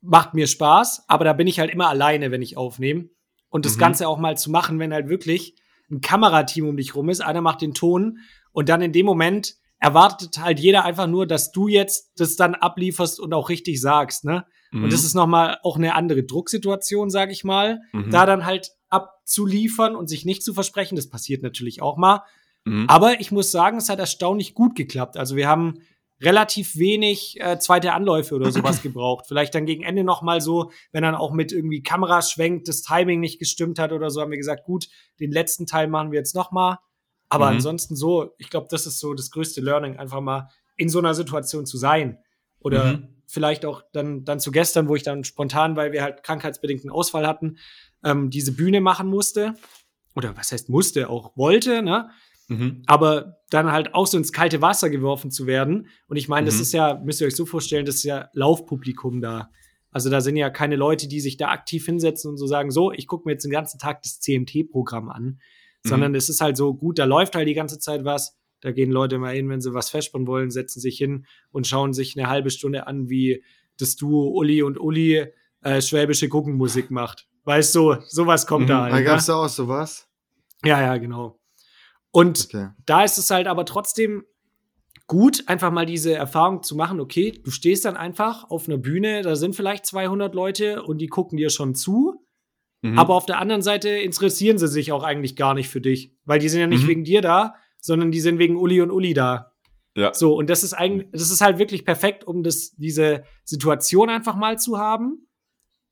macht mir Spaß, aber da bin ich halt immer alleine, wenn ich aufnehme. Und das Mhm. Ganze auch mal zu machen, wenn halt wirklich ein Kamerateam um dich rum ist, einer macht den Ton und dann in dem Moment erwartet halt jeder einfach nur, dass du jetzt das dann ablieferst und auch richtig sagst, ne? Mhm. Und das ist nochmal auch eine andere Drucksituation, sag ich mal. Mhm. Da dann halt abzuliefern und sich nicht zu versprechen, das passiert natürlich auch mal. Mhm. Aber ich muss sagen, es hat erstaunlich gut geklappt. Also wir haben relativ wenig äh, zweite Anläufe oder sowas gebraucht. Vielleicht dann gegen Ende noch mal so, wenn dann auch mit irgendwie Kamera schwenkt, das Timing nicht gestimmt hat oder so, haben wir gesagt, gut, den letzten Teil machen wir jetzt noch mal. Aber Mhm. ansonsten so, ich glaube, das ist so das größte Learning, einfach mal in so einer Situation zu sein. Oder Mhm. vielleicht auch dann, dann zu gestern, wo ich dann spontan, weil wir halt krankheitsbedingten Ausfall hatten, ähm, diese Bühne machen musste. Oder was heißt musste, auch wollte, ne? Mhm. aber dann halt auch so ins kalte Wasser geworfen zu werden. Und ich meine, das Mhm. ist ja, müsst ihr euch so vorstellen, das ist ja Laufpublikum da. Also da sind ja keine Leute, die sich da aktiv hinsetzen und so sagen, so, ich gucke mir jetzt den ganzen Tag das CMT-Programm an, sondern es ist halt so, gut, da läuft halt die ganze Zeit was. Da gehen Leute mal hin, wenn sie was festspannen wollen, setzen sich hin und schauen sich eine halbe Stunde an, wie das Duo Uli und Uli äh, schwäbische Guckenmusik macht. Weißt du, sowas kommt Mhm. da halt. Da ne? gab's da auch sowas. Ja, ja, genau. Und Okay. da ist es halt aber trotzdem gut, einfach mal diese Erfahrung zu machen. Okay, du stehst dann einfach auf einer Bühne, da sind vielleicht 200 Leute und die gucken dir schon zu. Mhm. Aber auf der anderen Seite interessieren sie sich auch eigentlich gar nicht für dich, weil die sind ja nicht Mhm. wegen dir da, sondern die sind wegen Uli und Uli da. ja. So, und das ist eigentlich, das ist halt wirklich perfekt, um das, diese Situation einfach mal zu haben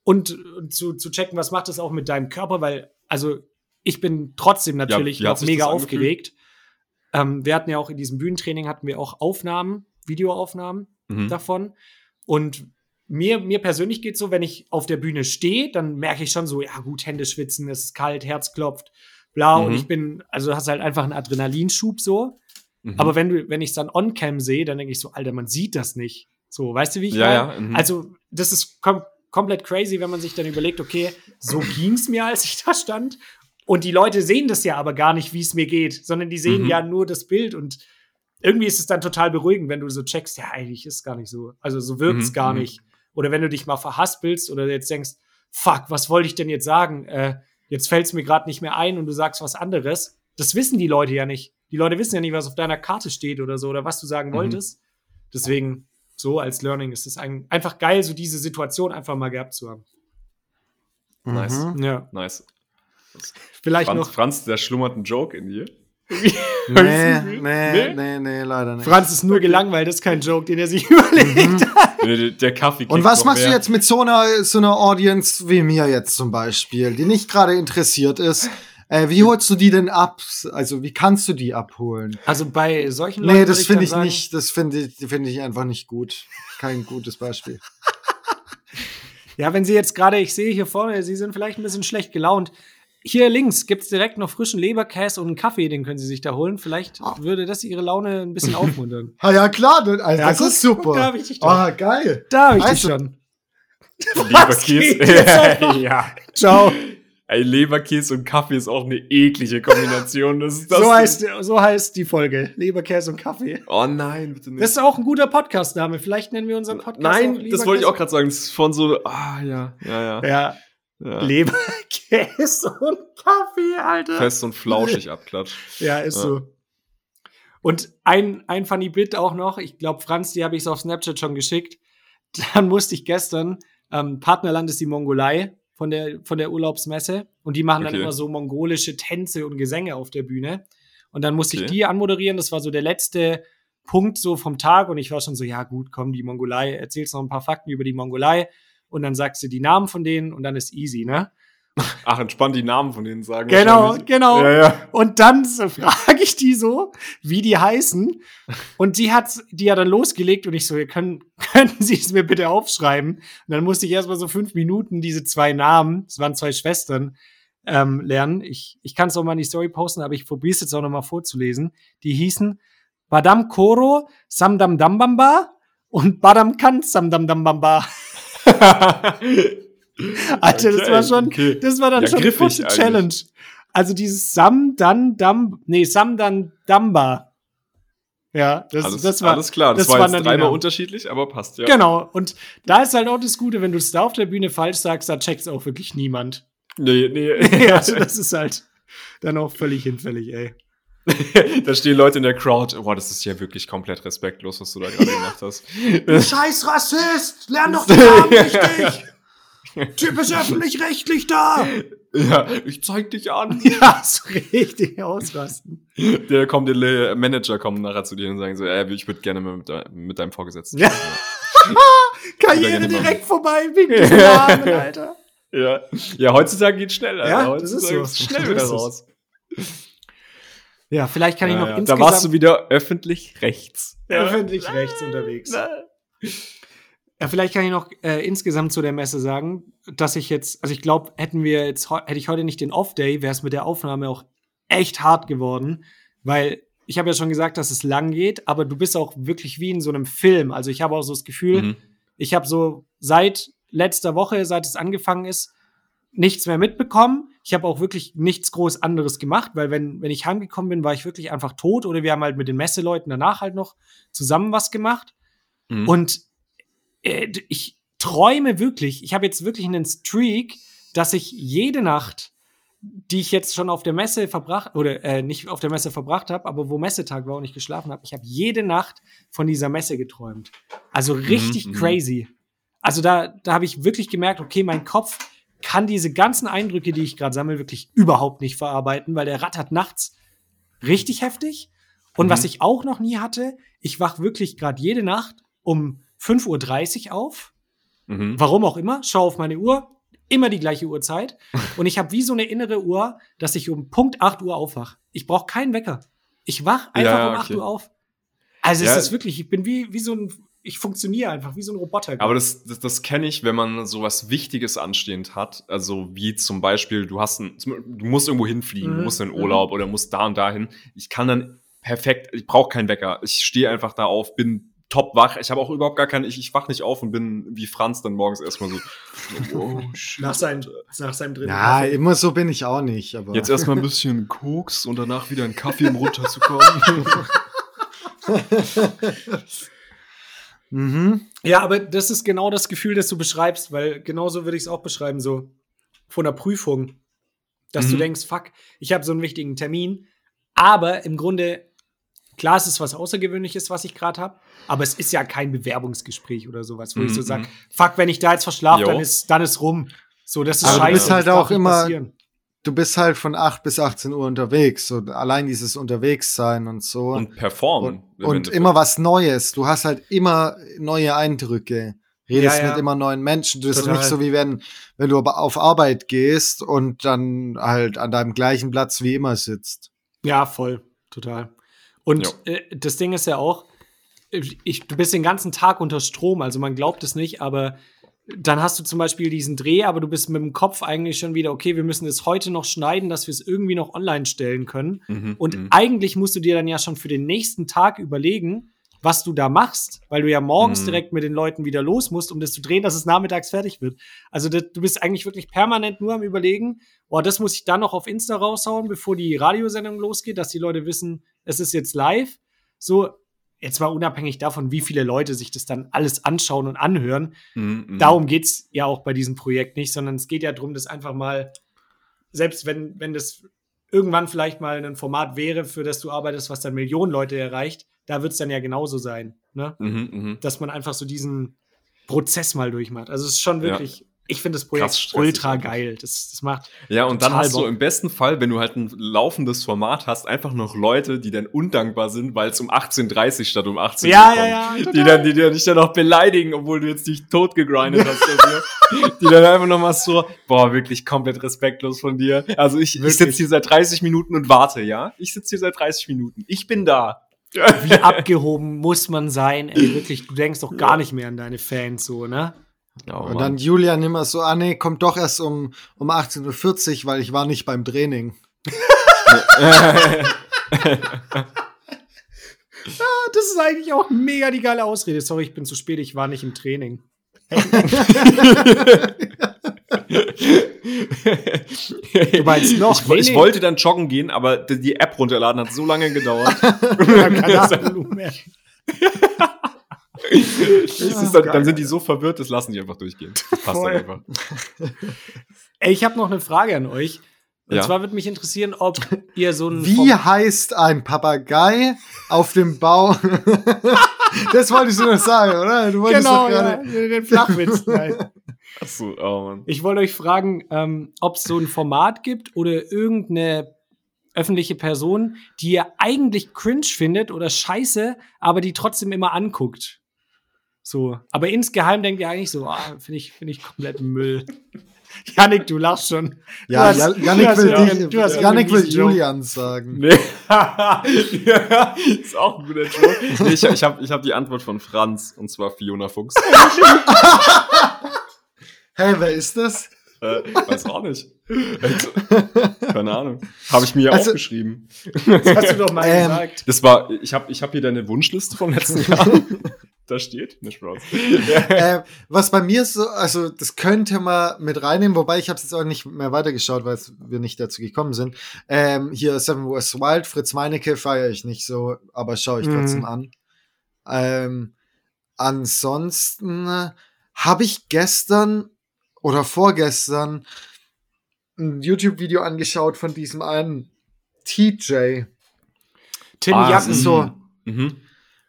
und, und zu, zu checken, was macht das auch mit deinem Körper, weil, also, ich bin trotzdem natürlich hat noch mega aufgeregt. Ähm, wir hatten ja auch in diesem Bühnentraining hatten wir auch Aufnahmen, Videoaufnahmen Mhm. davon. Und mir, mir persönlich geht so, wenn ich auf der Bühne stehe, dann merke ich schon so, ja gut, Hände schwitzen, es ist kalt, Herz klopft, bla. Und Mhm. ich bin, also du hast halt einfach einen Adrenalinschub so. Mhm. Aber wenn du, wenn ich es dann on-cam sehe, dann denke ich so, Alter, man sieht das nicht. So, weißt du, wie ich Ja, meine? ja, mhm. Also, das ist kom komplett crazy, wenn man sich dann überlegt, okay, so ging's mir, als ich da stand. Und die Leute sehen das ja aber gar nicht, wie es mir geht, sondern die sehen Mhm. ja nur das Bild und irgendwie ist es dann total beruhigend, wenn du so checkst, ja, eigentlich ist es gar nicht so. Also so wirkt's Mhm, gar mhm. nicht. Oder wenn du dich mal verhaspelst oder jetzt denkst, fuck, was wollte ich denn jetzt sagen? Äh, jetzt fällt's mir gerade nicht mehr ein und du sagst was anderes. Das wissen die Leute ja nicht. Die Leute wissen ja nicht, was auf deiner Karte steht oder so oder was du sagen Mhm. wolltest. Deswegen, so als Learning ist es ein, einfach geil, so diese Situation einfach mal gehabt zu haben. Nice. Mhm. Ja. Nice. Vielleicht Franz, noch. Franz, der schlummert ein Joke in dir. Nee, Nee? nee, nee, nee, leider nicht. Franz ist nur gelangweilt, das ist kein Joke, den er sich überlegt. Der, der- der Kaffee Und was noch machst du mehr. jetzt mit so einer, so einer Audience wie mir jetzt zum Beispiel, die nicht gerade interessiert ist? Äh, wie holst du die denn ab? Also wie kannst du die abholen? Also bei solchen Nee, Leuten das würde finde ich sagen, nicht, das finde ich, finde ich einfach nicht gut. Kein gutes Beispiel. Ja, wenn Sie jetzt gerade, ich sehe hier vorne, Sie sind vielleicht ein bisschen schlecht gelaunt. Hier links gibt's direkt noch frischen Leberkäse und einen Kaffee, den können Sie sich da holen. Vielleicht Ah. würde das Ihre Laune ein bisschen aufmuntern. Ah ja, klar, das, also, Ja, das guck, ist super. guck, da hab ich dich doch. Ah, geil. Da habe ich dich Also- schon. Leberkäse. ja. Ciao. Ey, Leberkäse und Kaffee ist auch eine eklige Kombination. Das ist das So heißt, so heißt die Folge. Leberkäse und Kaffee. Oh nein, bitte nicht. Das ist auch ein guter Podcast-Name. Vielleicht nennen wir unseren Podcast nein, auch das wollte ich auch gerade sagen. Das ist von so. Ah, ja, ja, ja. Ja, ja. Leberkäse und Kaffee, Alter. Fest und flauschig abklatscht. Ja, ist Ja. so. Und ein, ein funny Bit auch noch. Ich glaube, Franz, die habe ich auf Snapchat schon geschickt. Dann musste ich gestern, ähm, Partnerland ist die Mongolei von der, von der Urlaubsmesse. Und die machen dann Okay. immer so mongolische Tänze und Gesänge auf der Bühne. Und dann musste ich Okay. die anmoderieren. Das war so der letzte Punkt so vom Tag. Und ich war schon so, ja gut, komm, die Mongolei, erzählst noch ein paar Fakten über die Mongolei. Und dann sagst du die Namen von denen und dann ist easy, ne? Ach, entspannt die Namen von denen sagen. Genau, genau. Ja, ja. Und dann so frage ich die so, wie die heißen. Und die hat, die hat dann losgelegt und ich so, können, können Sie es mir bitte aufschreiben? Und dann musste ich erstmal so fünf Minuten diese zwei Namen, es waren zwei Schwestern, ähm, lernen. Ich, ich kann es auch mal in die Story posten, aber ich probiere es jetzt auch noch mal vorzulesen. Die hießen Badam Koro, Samdam Dambamba und Badam Kan Samdam Dambamba. Alter, das war schon, okay. das war dann Ja, schon eine griffig kurze eigentlich. Challenge. Also dieses Sam dann Dam, nee, Sam dann Damba. Ja, das, alles, das war, alles klar. Das, das war jetzt dreimal unterschiedlich, aber passt ja. Genau. Und da ist halt auch das Gute, wenn du es da auf der Bühne falsch sagst, da checkt auch wirklich niemand. Nee, nee. ja, also das ist halt dann auch völlig hinfällig, ey. da stehen Leute in der Crowd. Boah, das ist ja wirklich komplett respektlos, was du da gerade gemacht hast. Scheiß Rassist! Lern doch die Namen richtig! Typisch öffentlich-rechtlich da! ja, ich zeig dich an. Ja, so richtig ausrasten. Der kommt, der Manager kommt nachher zu dir und sagen so, äh, ich würde gerne mal mit, mit deinem Vorgesetzten. Ja. Karriere direkt vorbei, wegen diesen Namen, Alter. Ja. ja, heutzutage geht schnell, Alter. Ja, das ist heutzutage so. schnell wieder ist es. raus. Ja, vielleicht kann ich Ja, noch ja. Da insgesamt warst du wieder öffentlich rechts. öffentlich rechts unterwegs. Ja, vielleicht kann ich noch äh, insgesamt zu der Messe sagen, dass ich jetzt, also ich glaube, hätten wir jetzt, hätte ich heute nicht den Off-Day, wäre es mit der Aufnahme auch echt hart geworden, weil ich habe ja schon gesagt, dass es lang geht, aber du bist auch wirklich wie in so einem Film. Also ich habe auch so das Gefühl, Mhm. ich habe so seit letzter Woche, seit es angefangen ist, nichts mehr mitbekommen. Ich habe auch wirklich nichts groß anderes gemacht, weil wenn, wenn ich heimgekommen bin, war ich wirklich einfach tot oder wir haben halt mit den Messeleuten danach halt noch zusammen was gemacht. Mhm. Und ich träume wirklich, ich habe jetzt wirklich einen Streak, dass ich jede Nacht, die ich jetzt schon auf der Messe verbracht, oder äh, nicht auf der Messe verbracht habe, aber wo Messetag war und ich geschlafen habe, ich habe jede Nacht von dieser Messe geträumt. Also richtig mhm. crazy. Also da, da habe ich wirklich gemerkt, okay, mein Kopf kann diese ganzen Eindrücke, die ich gerade sammle, wirklich überhaupt nicht verarbeiten, weil der rattert nachts richtig heftig. Und Mhm. was ich auch noch nie hatte, ich wach wirklich gerade jede Nacht um 5.30 Uhr auf. Mhm. Warum auch immer, schau auf meine Uhr, immer die gleiche Uhrzeit. Und ich habe wie so eine innere Uhr, dass ich um Punkt 8 Uhr aufwach. Ich brauche keinen Wecker. Ich wach einfach Ja, um 8 okay. Uhr auf. Also Ja. es ist wirklich, ich bin wie, wie so ein, ich funktioniere einfach wie so ein Roboter. Aber das, das, das kenne ich, wenn man sowas Wichtiges anstehend hat. Also wie zum Beispiel, du hast ein, du musst irgendwo hinfliegen, Mhm, du musst in mhm. Urlaub oder musst da und dahin. Ich kann dann perfekt, ich brauche keinen Wecker. Ich stehe einfach da auf, bin top wach. Ich habe auch überhaupt gar keinen, ich, ich wach nicht auf und bin wie Franz dann morgens erstmal so, oh, shit. nach, seinem, nach seinem dritten Ja, Kaffee. immer so bin ich auch nicht. Aber Jetzt erstmal ein bisschen Koks und danach wieder einen Kaffee, um runterzukommen. mhm. Ja, aber das ist genau das Gefühl, das du beschreibst, weil genauso würde ich es auch beschreiben, so von der Prüfung, dass du Mhm. denkst, fuck, ich habe so einen wichtigen Termin, aber im Grunde, klar, es ist was Außergewöhnliches, was ich gerade habe, aber es ist ja kein Bewerbungsgespräch oder sowas, wo ich so Mhm, sage, mhm. fuck, wenn ich da jetzt verschlafe, dann ist, dann ist rum. So, das ist Aber du scheiße. bist halt auch immer- passieren. Du bist halt von 8 bis 18 Uhr unterwegs. Und allein dieses Unterwegssein und so. und performen. und, und immer was Neues. Du hast halt immer neue Eindrücke. Redest Ja, ja. mit immer neuen Menschen. Das Total. ist nicht so wie wenn, wenn du aber auf Arbeit gehst und dann halt an deinem gleichen Platz wie immer sitzt. Ja, voll, total. Und äh, das Ding ist ja auch, ich, du bist den ganzen Tag unter Strom, also man glaubt es nicht, aber dann hast du zum Beispiel diesen Dreh, aber du bist mit dem Kopf eigentlich schon wieder, okay, wir müssen es heute noch schneiden, dass wir es irgendwie noch online stellen können. Mhm, Und mhm. eigentlich musst du dir dann ja schon für den nächsten Tag überlegen, was du da machst, weil du ja morgens Mhm. direkt mit den Leuten wieder los musst, um das zu drehen, dass es nachmittags fertig wird. Also das, du bist eigentlich wirklich permanent nur am Überlegen, boah, das muss ich dann noch auf Insta raushauen, bevor die Radiosendung losgeht, dass die Leute wissen, es ist jetzt live. So, jetzt mal unabhängig davon, wie viele Leute sich das dann alles anschauen und anhören. Mhm. Darum geht's ja auch bei diesem Projekt nicht, sondern es geht ja darum, das einfach mal, selbst wenn, wenn das irgendwann vielleicht mal ein Format wäre, für das du arbeitest, was dann Millionen Leute erreicht, da wird's dann ja genauso sein, ne? Mhm, mhm. Dass man einfach so diesen Prozess mal durchmacht. Also es ist schon Ja. Ich finde das Krass Projekt stressig ultra geil. Das, das macht. Ja, und dann hast du Bock. im besten Fall, wenn du halt ein laufendes Format hast, einfach noch Leute, die dann undankbar sind, weil es um 18.30 statt um 18 Uhr Ja, kommt. ja, ja, Die total. dann, die, die dich dann noch beleidigen, obwohl du jetzt dich tot gegrindet hast. dafür. die dann einfach noch mal so, boah, wirklich komplett respektlos von dir. Also ich, ich sitze hier seit 30 Minuten und warte, ja? Ich sitze hier seit 30 Minuten. Ich bin da. Wie abgehoben muss man sein? Ey, wirklich, du denkst doch gar nicht mehr an deine Fans so, ne? Oh, Und Mann. dann Julian immer so, ah nee, kommt doch erst um, um 18.40 Uhr, weil ich war nicht beim Training. Ah, Das ist eigentlich auch mega die geile Ausrede. Sorry, ich bin zu spät, ich war nicht im Training. du meinst noch? Ich, ich Nee, wollte dann joggen gehen, aber die, die App runterladen hat so lange gedauert. dann, dann sind die so verwirrt, das lassen die einfach durchgehen. Das passt Voll. dann einfach. Ey, ich habe noch eine Frage an euch. Und Ja. zwar würde mich interessieren, ob ihr so ein. Wie heißt ein Papagei auf dem Bau? das wolltest du noch sagen, oder? Du wolltest Genau, ja, den Flachwitz. Achso, oh Mann. Ich wollte euch fragen, ähm, ob es so ein Format gibt oder irgendeine öffentliche Person, die ihr eigentlich cringe findet oder scheiße, aber die trotzdem immer anguckt. So. Aber insgeheim denkt ihr eigentlich so, ah, finde ich, finde ich komplett Müll. Janik, du lachst schon. Ja, hast- Ja- Janik hast will, irgendeinen- dich, du hast Janik will. Julian sagen. Nee. ja, ist auch ein guter Joke. Nee, ich ich habe ich hab die Antwort von Franz, und zwar Fiona Fuchs. Hey, wer ist das? äh, weiß auch nicht. Keine Ahnung. Habe ich mir Also- aufgeschrieben. Das hast du doch mal Ähm, gesagt. Das war, ich habe ich hab hier deine Wunschliste vom letzten Jahr. Da steht, nicht Spaß. äh, was bei mir so, also das könnte man mit reinnehmen, wobei ich habe es jetzt auch nicht mehr weitergeschaut, weil wir nicht dazu gekommen sind. Ähm, hier Seven West Wild, Fritz Meinecke feiere ich nicht so, aber schaue ich Mhm. trotzdem an. Ähm, ansonsten habe ich gestern oder vorgestern ein YouTube-Video angeschaut von diesem einen TJ. Tim Ah, Jacken. ist so- Mhm.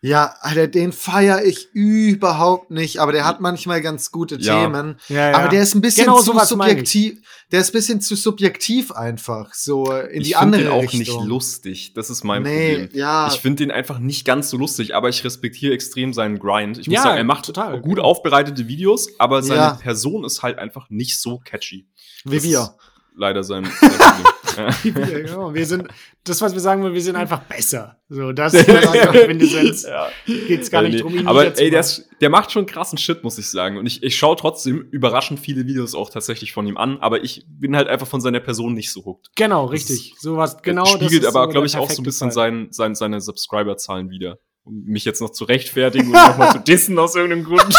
Ja, Alter, den feiere ich überhaupt nicht, aber der hat manchmal ganz gute Ja. Themen. Ja, ja. Aber der ist ein bisschen Genau zu ich. subjektiv. Der ist ein bisschen zu subjektiv einfach, so in Ich die finde andere den auch Richtung. nicht lustig. Das ist mein nee, Problem. ja. Ich finde den einfach nicht ganz so lustig, aber ich respektiere extrem seinen Grind. Ich muss Ja, sagen, er macht total. gut aufbereitete Videos, aber seine Ja. Person ist halt einfach nicht so catchy. wie Das wir. ist leider sein. sein Ja, genau. Wir sind, das, was wir sagen wollen, wir sind einfach besser. So, das ist einfach Quintessenz. ja. Geht's gar Äh, nicht nee. drum, ihn Aber ey, der, ist, der macht schon krassen Shit, muss ich sagen. Und ich, ich schaue trotzdem überraschend viele Videos auch tatsächlich von ihm an, aber ich bin halt einfach von seiner Person nicht so hooked. Genau, Das richtig. Sowas, genau. Genau, das spiegelt aber, so glaube ich, auch so ein bisschen sein, sein, seine Subscriber-Zahlen wieder. Um mich jetzt noch zu rechtfertigen und nochmal zu dissen aus irgendeinem Grund.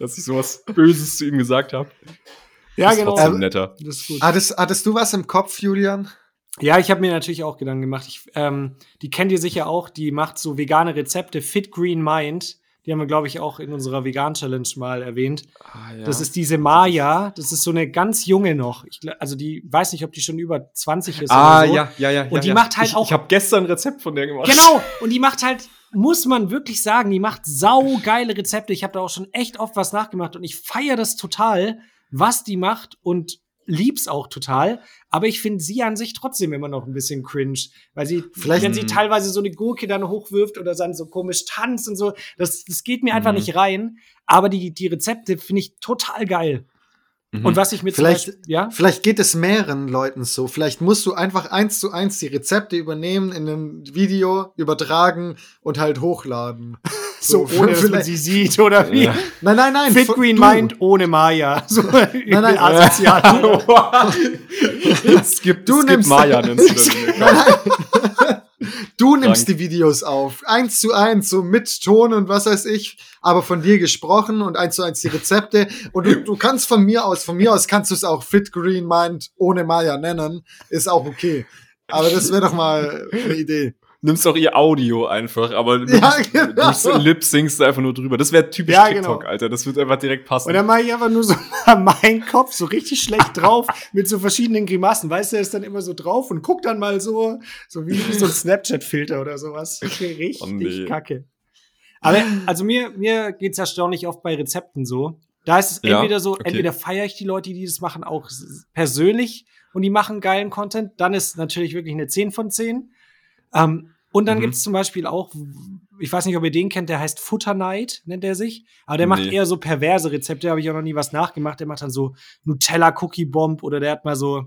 Dass ich sowas Böses zu ihm gesagt habe. Ja, Ist genau. trotzdem netter. Das ist gut. Hattest, hattest du was im Kopf, Julian? Ja, ich habe mir natürlich auch Gedanken gemacht. Ich, ähm, die kennt ihr sicher auch. Die macht so vegane Rezepte. Fit Green Mind. Die haben wir, glaube ich, auch in unserer Vegan-Challenge mal erwähnt. Das ist diese Maya. Das ist so eine ganz junge noch. Ich, also die weiß nicht, ob die schon über 20 ist. Ah, oder so. ja, ja, ja. Und ja, die ja. macht halt ich, auch- Ich habe gestern ein Rezept von der gemacht. Genau. Und die macht halt, muss man wirklich sagen, die macht sau geile Rezepte. Ich habe da auch schon echt oft was nachgemacht und ich feiere das total, was die macht und lieb's auch total. Aber ich finde sie an sich trotzdem immer noch ein bisschen cringe, weil sie, Vielleicht- wenn sie teilweise so eine Gurke dann hochwirft oder dann so komisch tanzt und so, das, das geht mir einfach Mhm. nicht rein. Aber die, die Rezepte finde ich total geil. Mhm. Und was ich mit Vielleicht- Beispiel, ja? Vielleicht geht es mehreren Leuten so. Vielleicht musst du einfach eins zu eins die Rezepte übernehmen, in einem Video übertragen und halt hochladen. So, ohne dass man sie sieht, oder wie? Ja. Nein, nein, nein. Fit Green. Mind ohne Maya. So nein, nein. asozial. Skip, Du Skip nimmst- Maya nennst du das. Nein, nein. Du nimmst Frank. die Videos auf. Eins zu eins, so mit Ton und was weiß ich, aber von dir gesprochen und eins zu eins die Rezepte. Und du, du kannst von mir aus, von mir aus kannst du es auch Fit Green Mind ohne Maya nennen. Ist auch okay. Aber das wäre doch mal eine Idee. Nimmst auch ihr Audio einfach, aber Ja, genau. du lip-singst einfach nur drüber. Das wäre typisch Ja, TikTok, genau. Alter. Das wird einfach direkt passen. Und dann mache ich einfach nur so meinen Kopf so richtig schlecht drauf mit so verschiedenen Grimassen. Weißt du, er ist dann immer so drauf und guckt dann mal so, so wie, so ein Snapchat-Filter oder sowas. Richtig Oh, nee. kacke. Aber also mir, mir geht's erstaunlich oft bei Rezepten so. Da ist es Ja, entweder so, okay. entweder feiere ich die Leute, die das machen, auch persönlich und die machen geilen Content. Dann ist natürlich wirklich eine 10 von 10. Ähm, und dann Mhm. gibt's zum Beispiel auch, ich weiß nicht, ob ihr den kennt, der heißt Futternight, nennt er sich. Aber der macht Nee. eher so perverse Rezepte, habe ich auch noch nie was nachgemacht. Der macht dann so Nutella-Cookie-Bomb oder der hat mal so,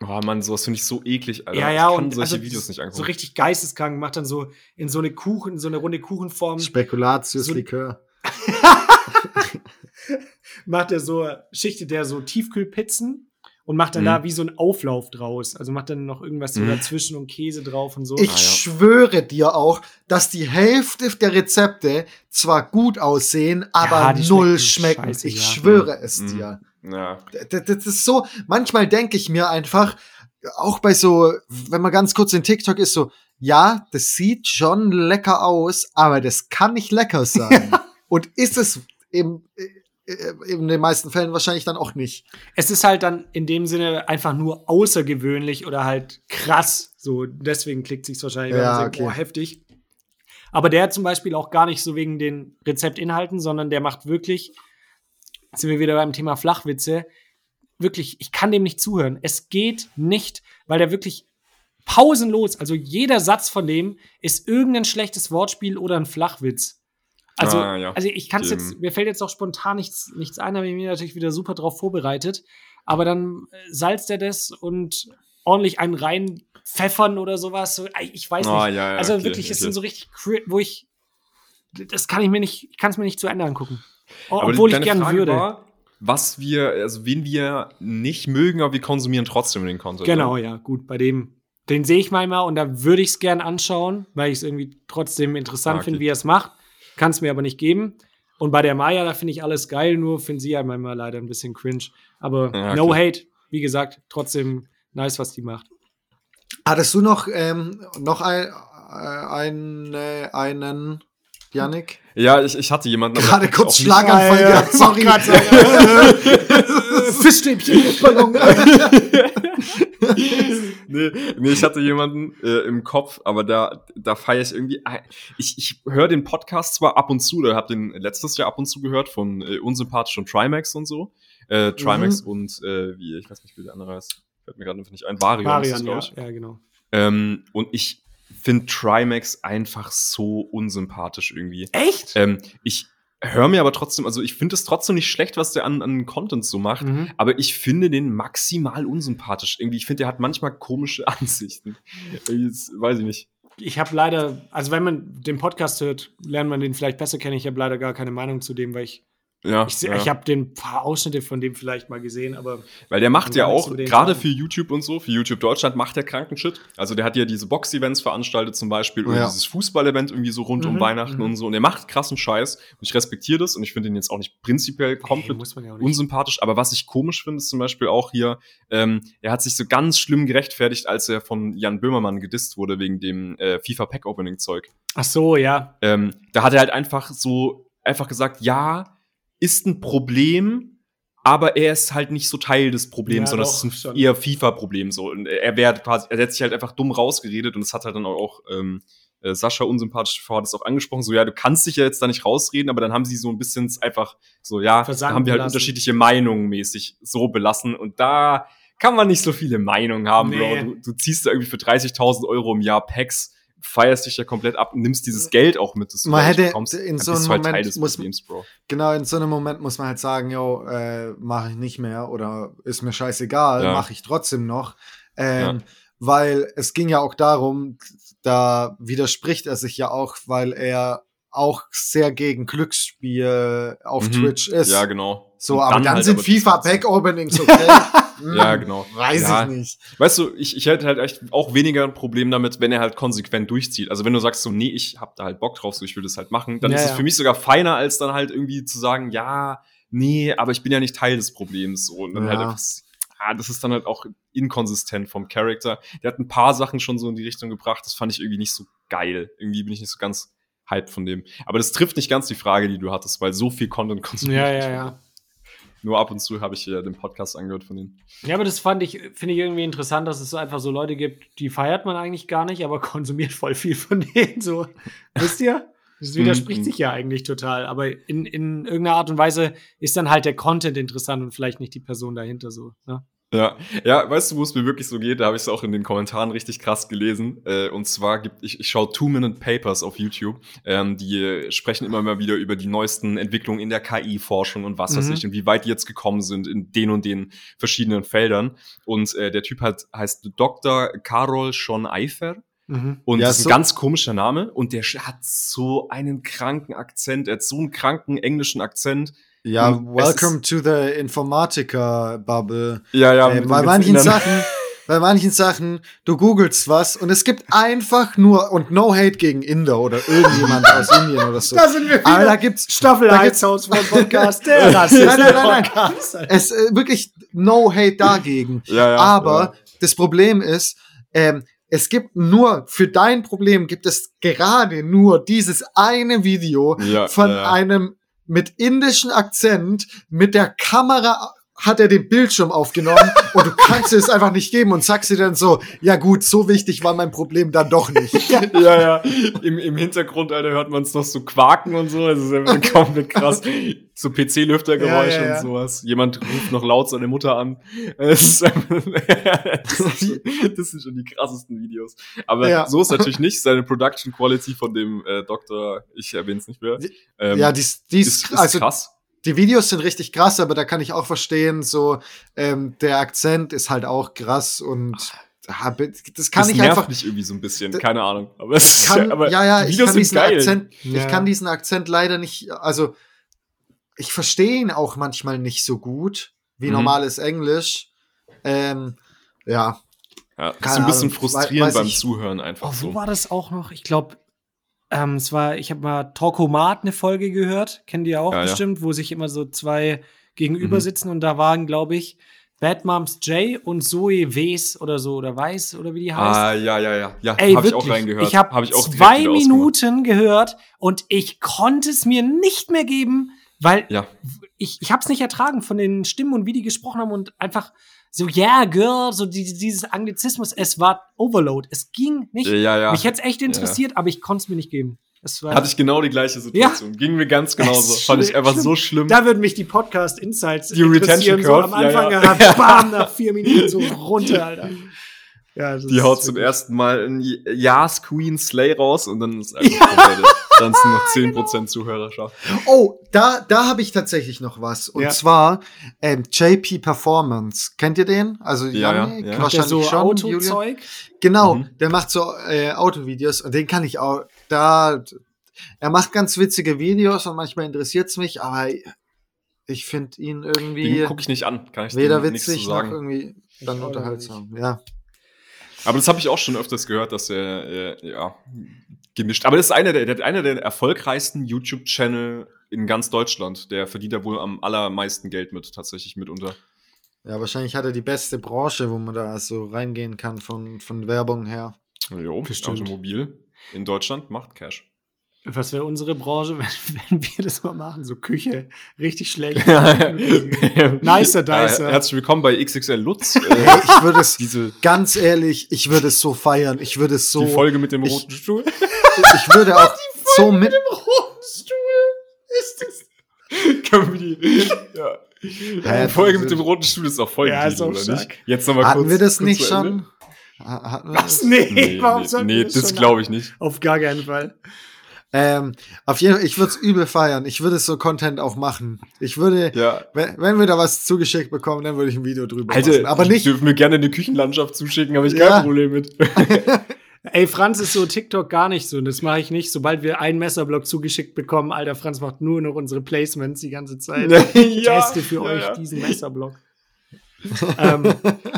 Oh Mann, sowas finde ich so eklig, Alter. ja, ja, ich kann und solche also Videos nicht so angucken. richtig geisteskrank, macht dann so in so eine Kuchen, so eine runde Kuchenform. Spekulatius So- Likör. macht er so, schichtet er so Tiefkühlpizzen und macht dann Mhm. da wie so einen Auflauf draus. Also macht dann noch irgendwas so Mhm. dazwischen und Käse drauf und so. Ich Ah, ja. schwöre dir auch, dass die Hälfte der Rezepte zwar gut aussehen, aber die null schmecken schmecken. scheiße, ich ja. schwöre es Mhm. dir. Ja. Das, das ist so, manchmal denke ich mir einfach, auch bei so, wenn man ganz kurz in TikTok ist, so, ja, das sieht schon lecker aus, aber das kann nicht lecker sein. Und ist es im, äh, in den meisten Fällen wahrscheinlich dann auch nicht. Es ist halt dann in dem Sinne einfach nur außergewöhnlich oder halt krass. So, deswegen klickt sich wahrscheinlich, Ja, sagt, okay. boah, heftig. Aber der zum Beispiel auch gar nicht so wegen den Rezeptinhalten, sondern der macht wirklich, sind wir wieder beim Thema Flachwitze, wirklich, ich kann dem nicht zuhören. Es geht nicht, weil der wirklich pausenlos, also jeder Satz von dem ist irgendein schlechtes Wortspiel oder ein Flachwitz. Also, Ah, ja. also ich kann es jetzt, mir fällt jetzt auch spontan nichts, nichts ein, habe ich mir natürlich wieder super drauf vorbereitet. Aber dann äh, salzt er das und ordentlich einen rein pfeffern oder sowas. Ich weiß Ah, nicht. ja, ja, also okay, wirklich, es okay. sind so richtig, wo ich, das kann ich mir nicht, ich kann es mir nicht zu Ende angucken. O- Aber Obwohl ich gerne würde. War, was wir, also wen wir nicht mögen, aber wir konsumieren trotzdem den Content. Genau, ne? ja, gut. Bei dem, den sehe ich manchmal und da würde ich es gern anschauen, weil ich es irgendwie trotzdem interessant Ah, okay. finde, wie er es macht. Kann es mir aber nicht geben. Und bei der Maya, da finde ich alles geil, nur finde sie ja manchmal leider ein bisschen cringe. Aber Ja, no hate. Wie gesagt, trotzdem nice, was die macht. Hattest du noch, ähm, noch ein, äh, ein, äh, einen, Yannick? Ja, ich, ich hatte jemanden. Gerade kurz Schlaganfall gehabt, sorry. Fischstäbchen, Luftballon. nee, nee, ich hatte jemanden äh, im Kopf, aber da, da feiere ich irgendwie. ah, Ich, ich höre den Podcast zwar ab und zu, oder habe den letztes Jahr ab und zu gehört von äh, Unsympathisch und Trimax und so. Äh, Trimax und äh, wie, ich weiß nicht, wie der andere heißt. Fällt mir gerade nicht ein. Varian, glaub ja, ja, genau. Ähm, und ich finde Trimax einfach so unsympathisch irgendwie. Echt? Ähm, ich höre mir aber trotzdem, also ich finde es trotzdem nicht schlecht, was der an, an Content so macht. Mhm. Aber ich finde den maximal unsympathisch. Irgendwie, ich finde, der hat manchmal komische Ansichten. Das weiß ich nicht. Ich habe leider, also wenn man den Podcast hört, lernt man den vielleicht besser kennen. Ich habe leider gar keine Meinung zu dem, weil ich, Ja, ich, ja. ich habe den paar Ausschnitte von dem vielleicht mal gesehen, aber Weil der macht Und ja auch, gerade für YouTube und so, für YouTube Deutschland macht der kranken Shit. Also der hat ja diese Box-Events veranstaltet zum Beispiel oder Ja. dieses Fußball-Event irgendwie so rund um Mhm, Weihnachten mhm. und so. Und der macht krassen Scheiß. Und ich respektiere das und ich finde ihn jetzt auch nicht prinzipiell komplett man ja unsympathisch. Aber was ich komisch finde, ist zum Beispiel auch hier, ähm, er hat sich so ganz schlimm gerechtfertigt, als er von Jan Böhmermann gedisst wurde wegen dem äh, FIFA Pack Opening Zeug. Ach so, ja. Ähm, da hat er halt einfach so einfach gesagt, ja, ist ein Problem, aber er ist halt nicht so Teil des Problems, Ja, sondern es ist ein eher FIFA-Problem so. Und er wäre quasi, er hat sich halt einfach dumm rausgeredet und es hat halt dann auch ähm, äh, Sascha unsympathisch vorher das auch angesprochen, so ja, du kannst dich ja jetzt da nicht rausreden, aber dann haben sie so ein bisschen einfach so, ja, da Versanden haben wir halt lassen. unterschiedliche Meinungen mäßig so belassen und da kann man nicht so viele Meinungen haben, Nee. Bro. Du, du ziehst da irgendwie für 30.000 Euro im Jahr Packs, feierst dich ja komplett ab und nimmst dieses Geld auch mit, das Man hätte bekommst, in so einem halt Moment Teil des muss- Problems, Bro. Genau, in so einem Moment muss man halt sagen, yo, äh, mache ich nicht mehr oder ist mir scheißegal, Ja. mache ich trotzdem noch. Ähm, Ja. Weil es ging ja auch darum, da widerspricht er sich ja auch, weil er auch sehr gegen Glücksspiel auf Mhm. Twitch ist. Ja, genau. So, aber dann, halt sind aber FIFA das Ganze. Pack Openings okay. Hm, Ja, genau. Weiß Ja. ich nicht. Weißt du, ich, ich hätte halt echt auch weniger ein Problem damit, wenn er halt konsequent durchzieht. Also wenn du sagst so, nee, ich hab da halt Bock drauf, so ich will das halt machen, dann Ja, ist es ja. für mich sogar feiner, als dann halt irgendwie zu sagen, ja, nee, aber ich bin ja nicht Teil des Problems. So. Und dann halt einfach, ah, das ist dann halt auch inkonsistent vom Charakter. Der hat ein paar Sachen schon so in die Richtung gebracht, das fand ich irgendwie nicht so geil. Irgendwie bin ich nicht so ganz hyped von dem. Aber das trifft nicht ganz die Frage, die du hattest, weil so viel Content konsumiert. Ja, ja, ja. Nur ab und zu habe ich ja den Podcast angehört von denen. Ja, aber das fand ich, finde ich irgendwie interessant, dass es so einfach so Leute gibt, die feiert man eigentlich gar nicht, aber konsumiert voll viel von denen. So, wisst ihr? Das widerspricht Mhm. sich ja eigentlich total. Aber in, in irgendeiner Art und Weise ist dann halt der Content interessant und vielleicht nicht die Person dahinter so. Ne? Ja, ja, weißt du, wo es mir wirklich so geht? Da habe ich es auch in den Kommentaren richtig krass gelesen. Äh, und zwar gibt ich, ich schaue Two-Minute Papers auf YouTube. Ähm, die äh, sprechen immer mal wieder über die neuesten Entwicklungen in der KI-Forschung und was weiß Mhm. ich und wie weit die jetzt gekommen sind in den und den verschiedenen Feldern. Und äh, der Typ hat, heißt Dr. Karol schon Eifer. Mhm. Und Ja, das ist so- ein ganz komischer Name. Und der hat so einen kranken Akzent. Er hat so einen kranken englischen Akzent. Ja, welcome to the Informatiker-Bubble. Ja, ja. Äh, bei manchen. Sachen, bei manchen Sachen, du googelst was und es gibt einfach nur, und no hate gegen Inder oder irgendjemand aus Indien oder so. Da sind wir Aber da gibt's Staffel da 1 gibt's- Haus Podcast, der. Nein, nein, nein, nein. Podcast. es äh, wirklich no hate dagegen. Ja, ja, Aber ja. das Problem ist, ähm, es gibt nur, für dein Problem gibt es gerade nur dieses eine Video Ja, von ja. einem mit indischem Akzent, mit der Kamera hat er den Bildschirm aufgenommen und du kannst es einfach nicht geben und sagst dir dann so, ja gut, so wichtig war mein Problem dann doch nicht. ja, ja. Im, Im Hintergrund, Alter, hört man es noch so quaken und so. Das ist einfach komplett krass. So PC-Lüftergeräusche Ja, ja, ja. und sowas. Jemand ruft noch laut seine Mutter an. Es ist einfach, das, ist schon, das sind schon die krassesten Videos. Aber Ja. so ist natürlich nicht. Seine Production Quality von dem äh, Doktor, ich erwähne es nicht mehr. Ähm, ja, dies, dies, ist, ist also krass. Die Videos sind richtig krass, aber da kann ich auch verstehen, so ähm, der Akzent ist halt auch krass und ah, das kann das ich nervt einfach mich irgendwie so ein bisschen. Keine Ahnung. Aber es kann, ist, aber ja, ja, die ich Videos kann sind diesen geil. Akzent, Ja. ich kann diesen Akzent leider nicht, also ich verstehe ihn auch manchmal nicht so gut wie Mhm. normales Englisch. Ähm, ja, Ja, ist Keine so ein bisschen Ahnung, frustrierend weiß beim ich- Zuhören einfach Oh, wo so. war das auch noch? Ich glaube, ähm, es war, ich habe mal Talkomat eine Folge gehört, kennt ihr auch Ja, ja. bestimmt, wo sich immer so zwei gegenüber Mhm. sitzen und da waren, glaube ich, Bad Moms Jay und Zoe Wes oder so oder Weiß oder wie die heißt. Ah, ja, ja, ja. Ja, Ey, habe ich auch reingehört. Ich habe Hab ich auch direkt zwei. Minuten gehört und ich konnte es mir nicht mehr geben, weil Ja. ich, ich habe es nicht ertragen von den Stimmen und wie die gesprochen haben und einfach so, yeah, girl, so die, dieses Anglizismus, es war Overload. Es ging nicht. Ja, ja. Mich hätte es echt interessiert, aber ich konnte es mir nicht geben. Es war, Hatte ich genau die gleiche Situation. Ging mir ganz genauso. Fand ich einfach schlimm. so schlimm. da würden mich die Podcast Insights Die interessieren, so am ja, Anfang, ja. ja. bam, nach vier Minuten so runter, Alter. Ja, Die haut zum ersten Mal ein Yas Queen Slay raus und dann ist einfach komplett, dann sind noch 10% Zuhörerschaft. Oh, da, da habe ich tatsächlich noch was. Und Ja. zwar ähm, JP Performance. Kennt ihr den? Also Ja, Janik, ja, ja. Wahrscheinlich so schon. Autozeug? Genau, Mhm. der macht so äh, Autovideos und den kann ich auch. Da, er macht ganz witzige Videos und manchmal interessiert's mich, aber ich finde ihn irgendwie Den gucke ich nicht an, kann ich weder dir nichts zu witzig noch irgendwie dann unterhaltsam. Ja. Aber das habe ich auch schon öfters gehört, dass er, äh, ja, gemischt. Aber das ist einer der, der, einer der erfolgreichsten YouTube-Channel in ganz Deutschland. Der verdient da wohl am allermeisten Geld mit, tatsächlich mitunter. ja, wahrscheinlich hat er die beste Branche, wo man da so reingehen kann von, von Werbung her. Jo, Bestimmt. Automobil in Deutschland macht Cash. Was wäre unsere Branche, wenn, wenn wir das mal machen? So Küche, richtig schlecht. Nicer Dicer. Äh, herzlich willkommen bei XXL Lutz. Äh, ich würde es, diese ganz ehrlich, ich würde es so feiern. Ich würde es so, die Folge mit dem ich- roten Stuhl. ich würde auch so mit, roten Stuhl ist das. Können wir die, ja. Ja, die Folge das- mit dem roten Stuhl ist auch Folge, Ja, ist auch oder stark. nicht? Jetzt nochmal kurz. hatten wir das nicht Ende. schon? Wir Was? das? Nee, Nee, warum nee, nee das schon glaube ich nicht. Auf gar keinen Fall. Ähm, auf jeden Fall, ich würde es übel feiern. Ich würde so Content auch machen. Ich würde, Ja. wenn, wenn wir da was zugeschickt bekommen, dann würde ich ein Video drüber Alter, machen. Aber nicht, dürfen mir gerne eine Küchenlandschaft zuschicken, habe ich Ja. kein Problem mit. Ey, Franz ist so TikTok gar nicht so. Und das mache ich nicht. Sobald wir einen Messerblock zugeschickt bekommen, Alter, Franz macht nur noch unsere Placements die ganze Zeit. Ich Ja, teste für ja, euch ja. diesen Messerblock. ähm,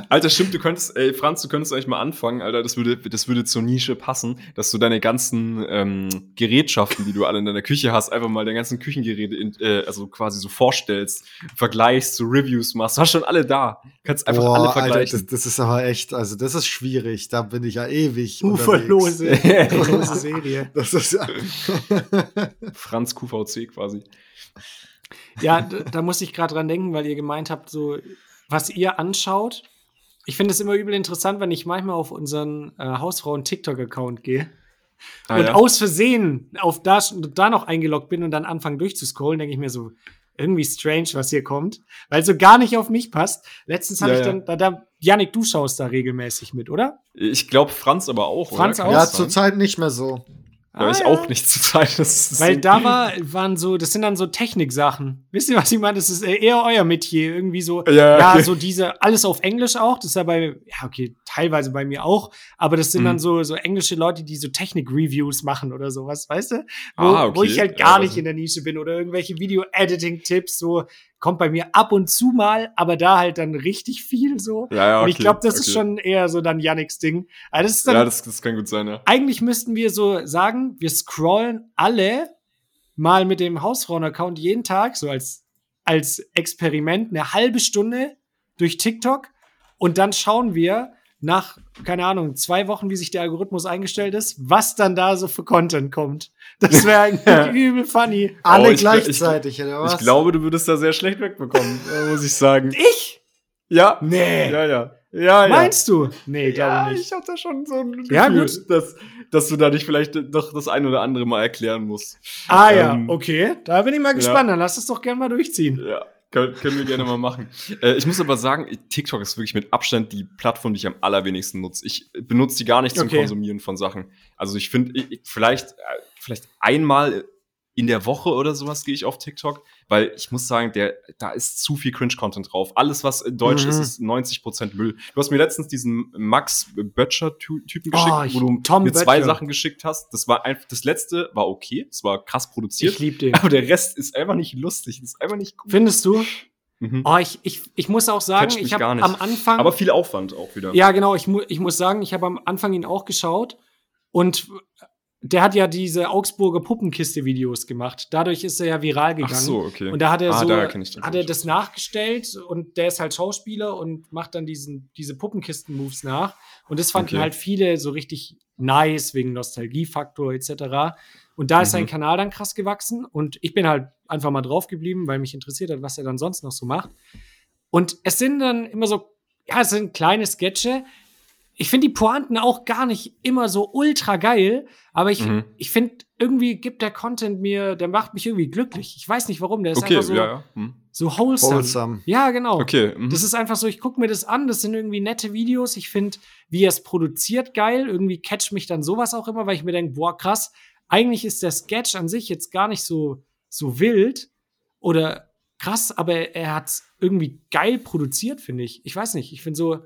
Alter, stimmt, du könntest, ey, Franz, du könntest eigentlich mal anfangen, Alter, das würde, das würde zur Nische passen, dass du deine ganzen ähm, Gerätschaften, die du alle in deiner Küche hast, einfach mal deine ganzen Küchengeräte, in, äh, also quasi so vorstellst, vergleichst, so Reviews machst. Du hast schon alle da. Kannst einfach boah, alle Alter, vergleichen. das, das ist aber echt, also das ist schwierig. Da bin ich ja ewig. uferlose, uferlose Serie. Das ist ja. Franz QVC quasi. Ja, d- da muss ich gerade dran denken, weil ihr gemeint habt, so, was ihr anschaut. Ich finde es immer übel interessant, wenn ich manchmal auf unseren äh, Hausfrauen-TikTok-Account gehe. Ah, und ja. aus Versehen auf da, da noch eingeloggt bin und dann anfangen durchzuscrollen, denke ich mir so, irgendwie strange, was hier kommt, weil so gar nicht auf mich passt. Letztens habe Ja, ich dann, da, da, Janik, du schaust da regelmäßig mit, oder? Ich glaube, Franz aber auch. Franz oder? auch? Ja, zurzeit nicht mehr so. Ja, ich Ah, auch nicht zur Zeit. Das ist Weil da war, waren so, das sind dann so Techniksachen. Wisst ihr, was ich meine? Das ist eher euer Metier. Irgendwie so, Ja, ja, okay. so diese, alles auf Englisch auch. Das ist ja bei, ja, okay, teilweise bei mir auch. Aber das sind Mhm. dann so, so englische Leute, die so Technik-Reviews machen oder sowas, weißt du? Wo, Ah, okay. wo ich halt Ja, gar das- nicht in der Nische bin oder irgendwelche Video-Editing-Tipps, so, kommt bei mir ab und zu mal, aber da halt dann richtig viel so. Ja, ja, Und ich okay, glaube, das ist okay. schon eher so dann Yannicks Ding. Also das ist dann Ja, das, das kann gut sein, ja. eigentlich müssten wir so sagen, wir scrollen alle mal mit dem Hausfrauen-Account jeden Tag, so als, als Experiment, eine halbe Stunde durch TikTok und dann schauen wir nach, keine Ahnung, zwei Wochen, wie sich der Algorithmus eingestellt ist, was dann da so für Content kommt. Das wäre eigentlich übel funny. Alle Oh, ich- gleichzeitig, oder was? Ich glaube, du würdest da sehr schlecht wegbekommen, äh, muss ich sagen. Ich? Ja. Nee. Ja, ja. Ja, ja. Meinst du? Nee, glaube ja, nicht. ich habe da schon so ein Gefühl, Ja, gut. Dass, dass du da nicht vielleicht doch das ein oder andere mal erklären musst. Ah ja, Ähm, okay. Da bin ich mal ja. gespannt. Dann lass es doch gerne mal durchziehen. Ja, können, können wir gerne mal machen. Äh, ich muss aber sagen, TikTok ist wirklich mit Abstand die Plattform, die ich am allerwenigsten nutze. Ich benutze die gar nicht zum Okay. Konsumieren von Sachen. Also ich finde, ich- ich- vielleicht, äh, vielleicht einmal in der Woche oder sowas gehe ich auf TikTok, weil ich muss sagen, der, da ist zu viel Cringe-Content drauf. Alles, was in Deutsch Mhm. ist, ist 90% Müll. Du hast mir letztens diesen Max Böttcher-Typen Oh, geschickt, ich- wo du Tom mir zwei Böttcher. Sachen geschickt hast. Das war einfach, das letzte war okay, es war krass produziert, Ich liebe den. aber der Rest ist einfach nicht lustig, ist einfach nicht gut. Findest du? Mhm. Oh, ich, ich, ich muss auch sagen, ich habe am Anfang. Aber viel Aufwand auch wieder. ja, genau, ich, mu ich muss sagen, ich habe am Anfang ihn auch geschaut und der hat ja diese Augsburger Puppenkiste-Videos gemacht. Dadurch ist er ja viral gegangen. Ach so, okay. Und da hat er Ah, so, hat er das nachgestellt und der ist halt Schauspieler und macht dann diesen, diese Puppenkisten-Moves nach. Und das fanden Okay. halt viele so richtig nice wegen Nostalgiefaktor etc. Und da ist sein Mhm. Kanal dann krass gewachsen und ich bin halt einfach mal drauf geblieben, weil mich interessiert hat, was er dann sonst noch so macht. Und es sind dann immer so, ja, es sind kleine Sketche. Ich finde die Pointen auch gar nicht immer so ultra geil, aber ich, Mhm. ich finde, irgendwie gibt der Content mir, der macht mich irgendwie glücklich. Ich weiß nicht warum, der ist Okay, einfach so, ja, ja. Hm. so wholesome. Wholesome. Ja, genau. Okay. mhm. Das ist einfach so, ich gucke mir das an, das sind irgendwie nette Videos. Ich finde, wie er es produziert, geil. Irgendwie catcht mich dann sowas auch immer, weil ich mir denke, boah, krass, eigentlich ist der Sketch an sich jetzt gar nicht so, so wild oder krass, aber er hat es irgendwie geil produziert, finde ich. Ich weiß nicht, ich finde so,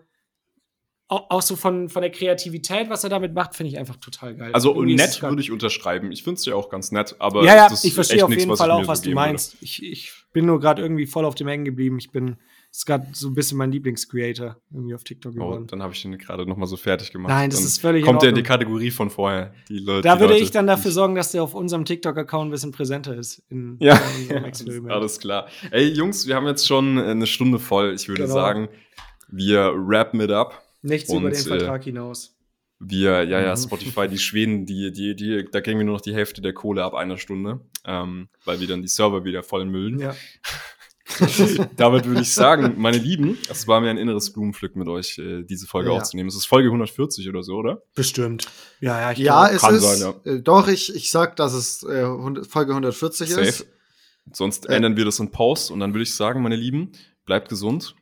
auch, so von, von der Kreativität, was er damit macht, finde ich einfach total geil. also Irgendwie nett würde ich unterschreiben. Ich finde es ja auch ganz nett, aber ja, ja, das ich verstehe auf jeden was Fall auch, so was du meinst. Ich, ich bin nur gerade irgendwie voll auf dem hängen geblieben. Ich bin, ist gerade so ein bisschen mein Lieblingscreator irgendwie auf TikTok Oh, geworden. dann habe ich den gerade noch mal so fertig gemacht. Nein, das dann ist völlig Kommt der in die. Kategorie von vorher. Die Leute, Da würde Leute, ich dann dafür sorgen, dass der auf unserem TikTok-Account ein bisschen präsenter ist. In, Ja, in alles, Experiment. alles klar. Ey, Jungs, wir haben jetzt schon eine Stunde voll. Ich würde Genau. sagen, wir rappen it up. Nichts Und, über den äh, Vertrag hinaus. Wir, ja, ja, Mhm. Spotify, die Schweden, die, die, die, da kriegen wir nur noch die Hälfte der Kohle ab einer Stunde, ähm, weil wir dann die Server wieder voll müllen. Ja. Damit würde ich sagen, meine Lieben, es war mir ein inneres Blumenpflück mit euch, äh, diese Folge Ja. aufzunehmen. Es ist Folge 140 oder so, oder? Bestimmt. Ja, ja, ich Ja, glaub- es kann ist. sein, äh, Doch, ich, ich sag, dass es äh, 100 Folge 140 ist. Safe. Sonst Äh. ändern wir das in Post und dann würde ich sagen, meine Lieben, bleibt gesund,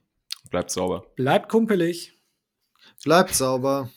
bleibt sauber. Bleibt kumpelig. Bleibt sauber.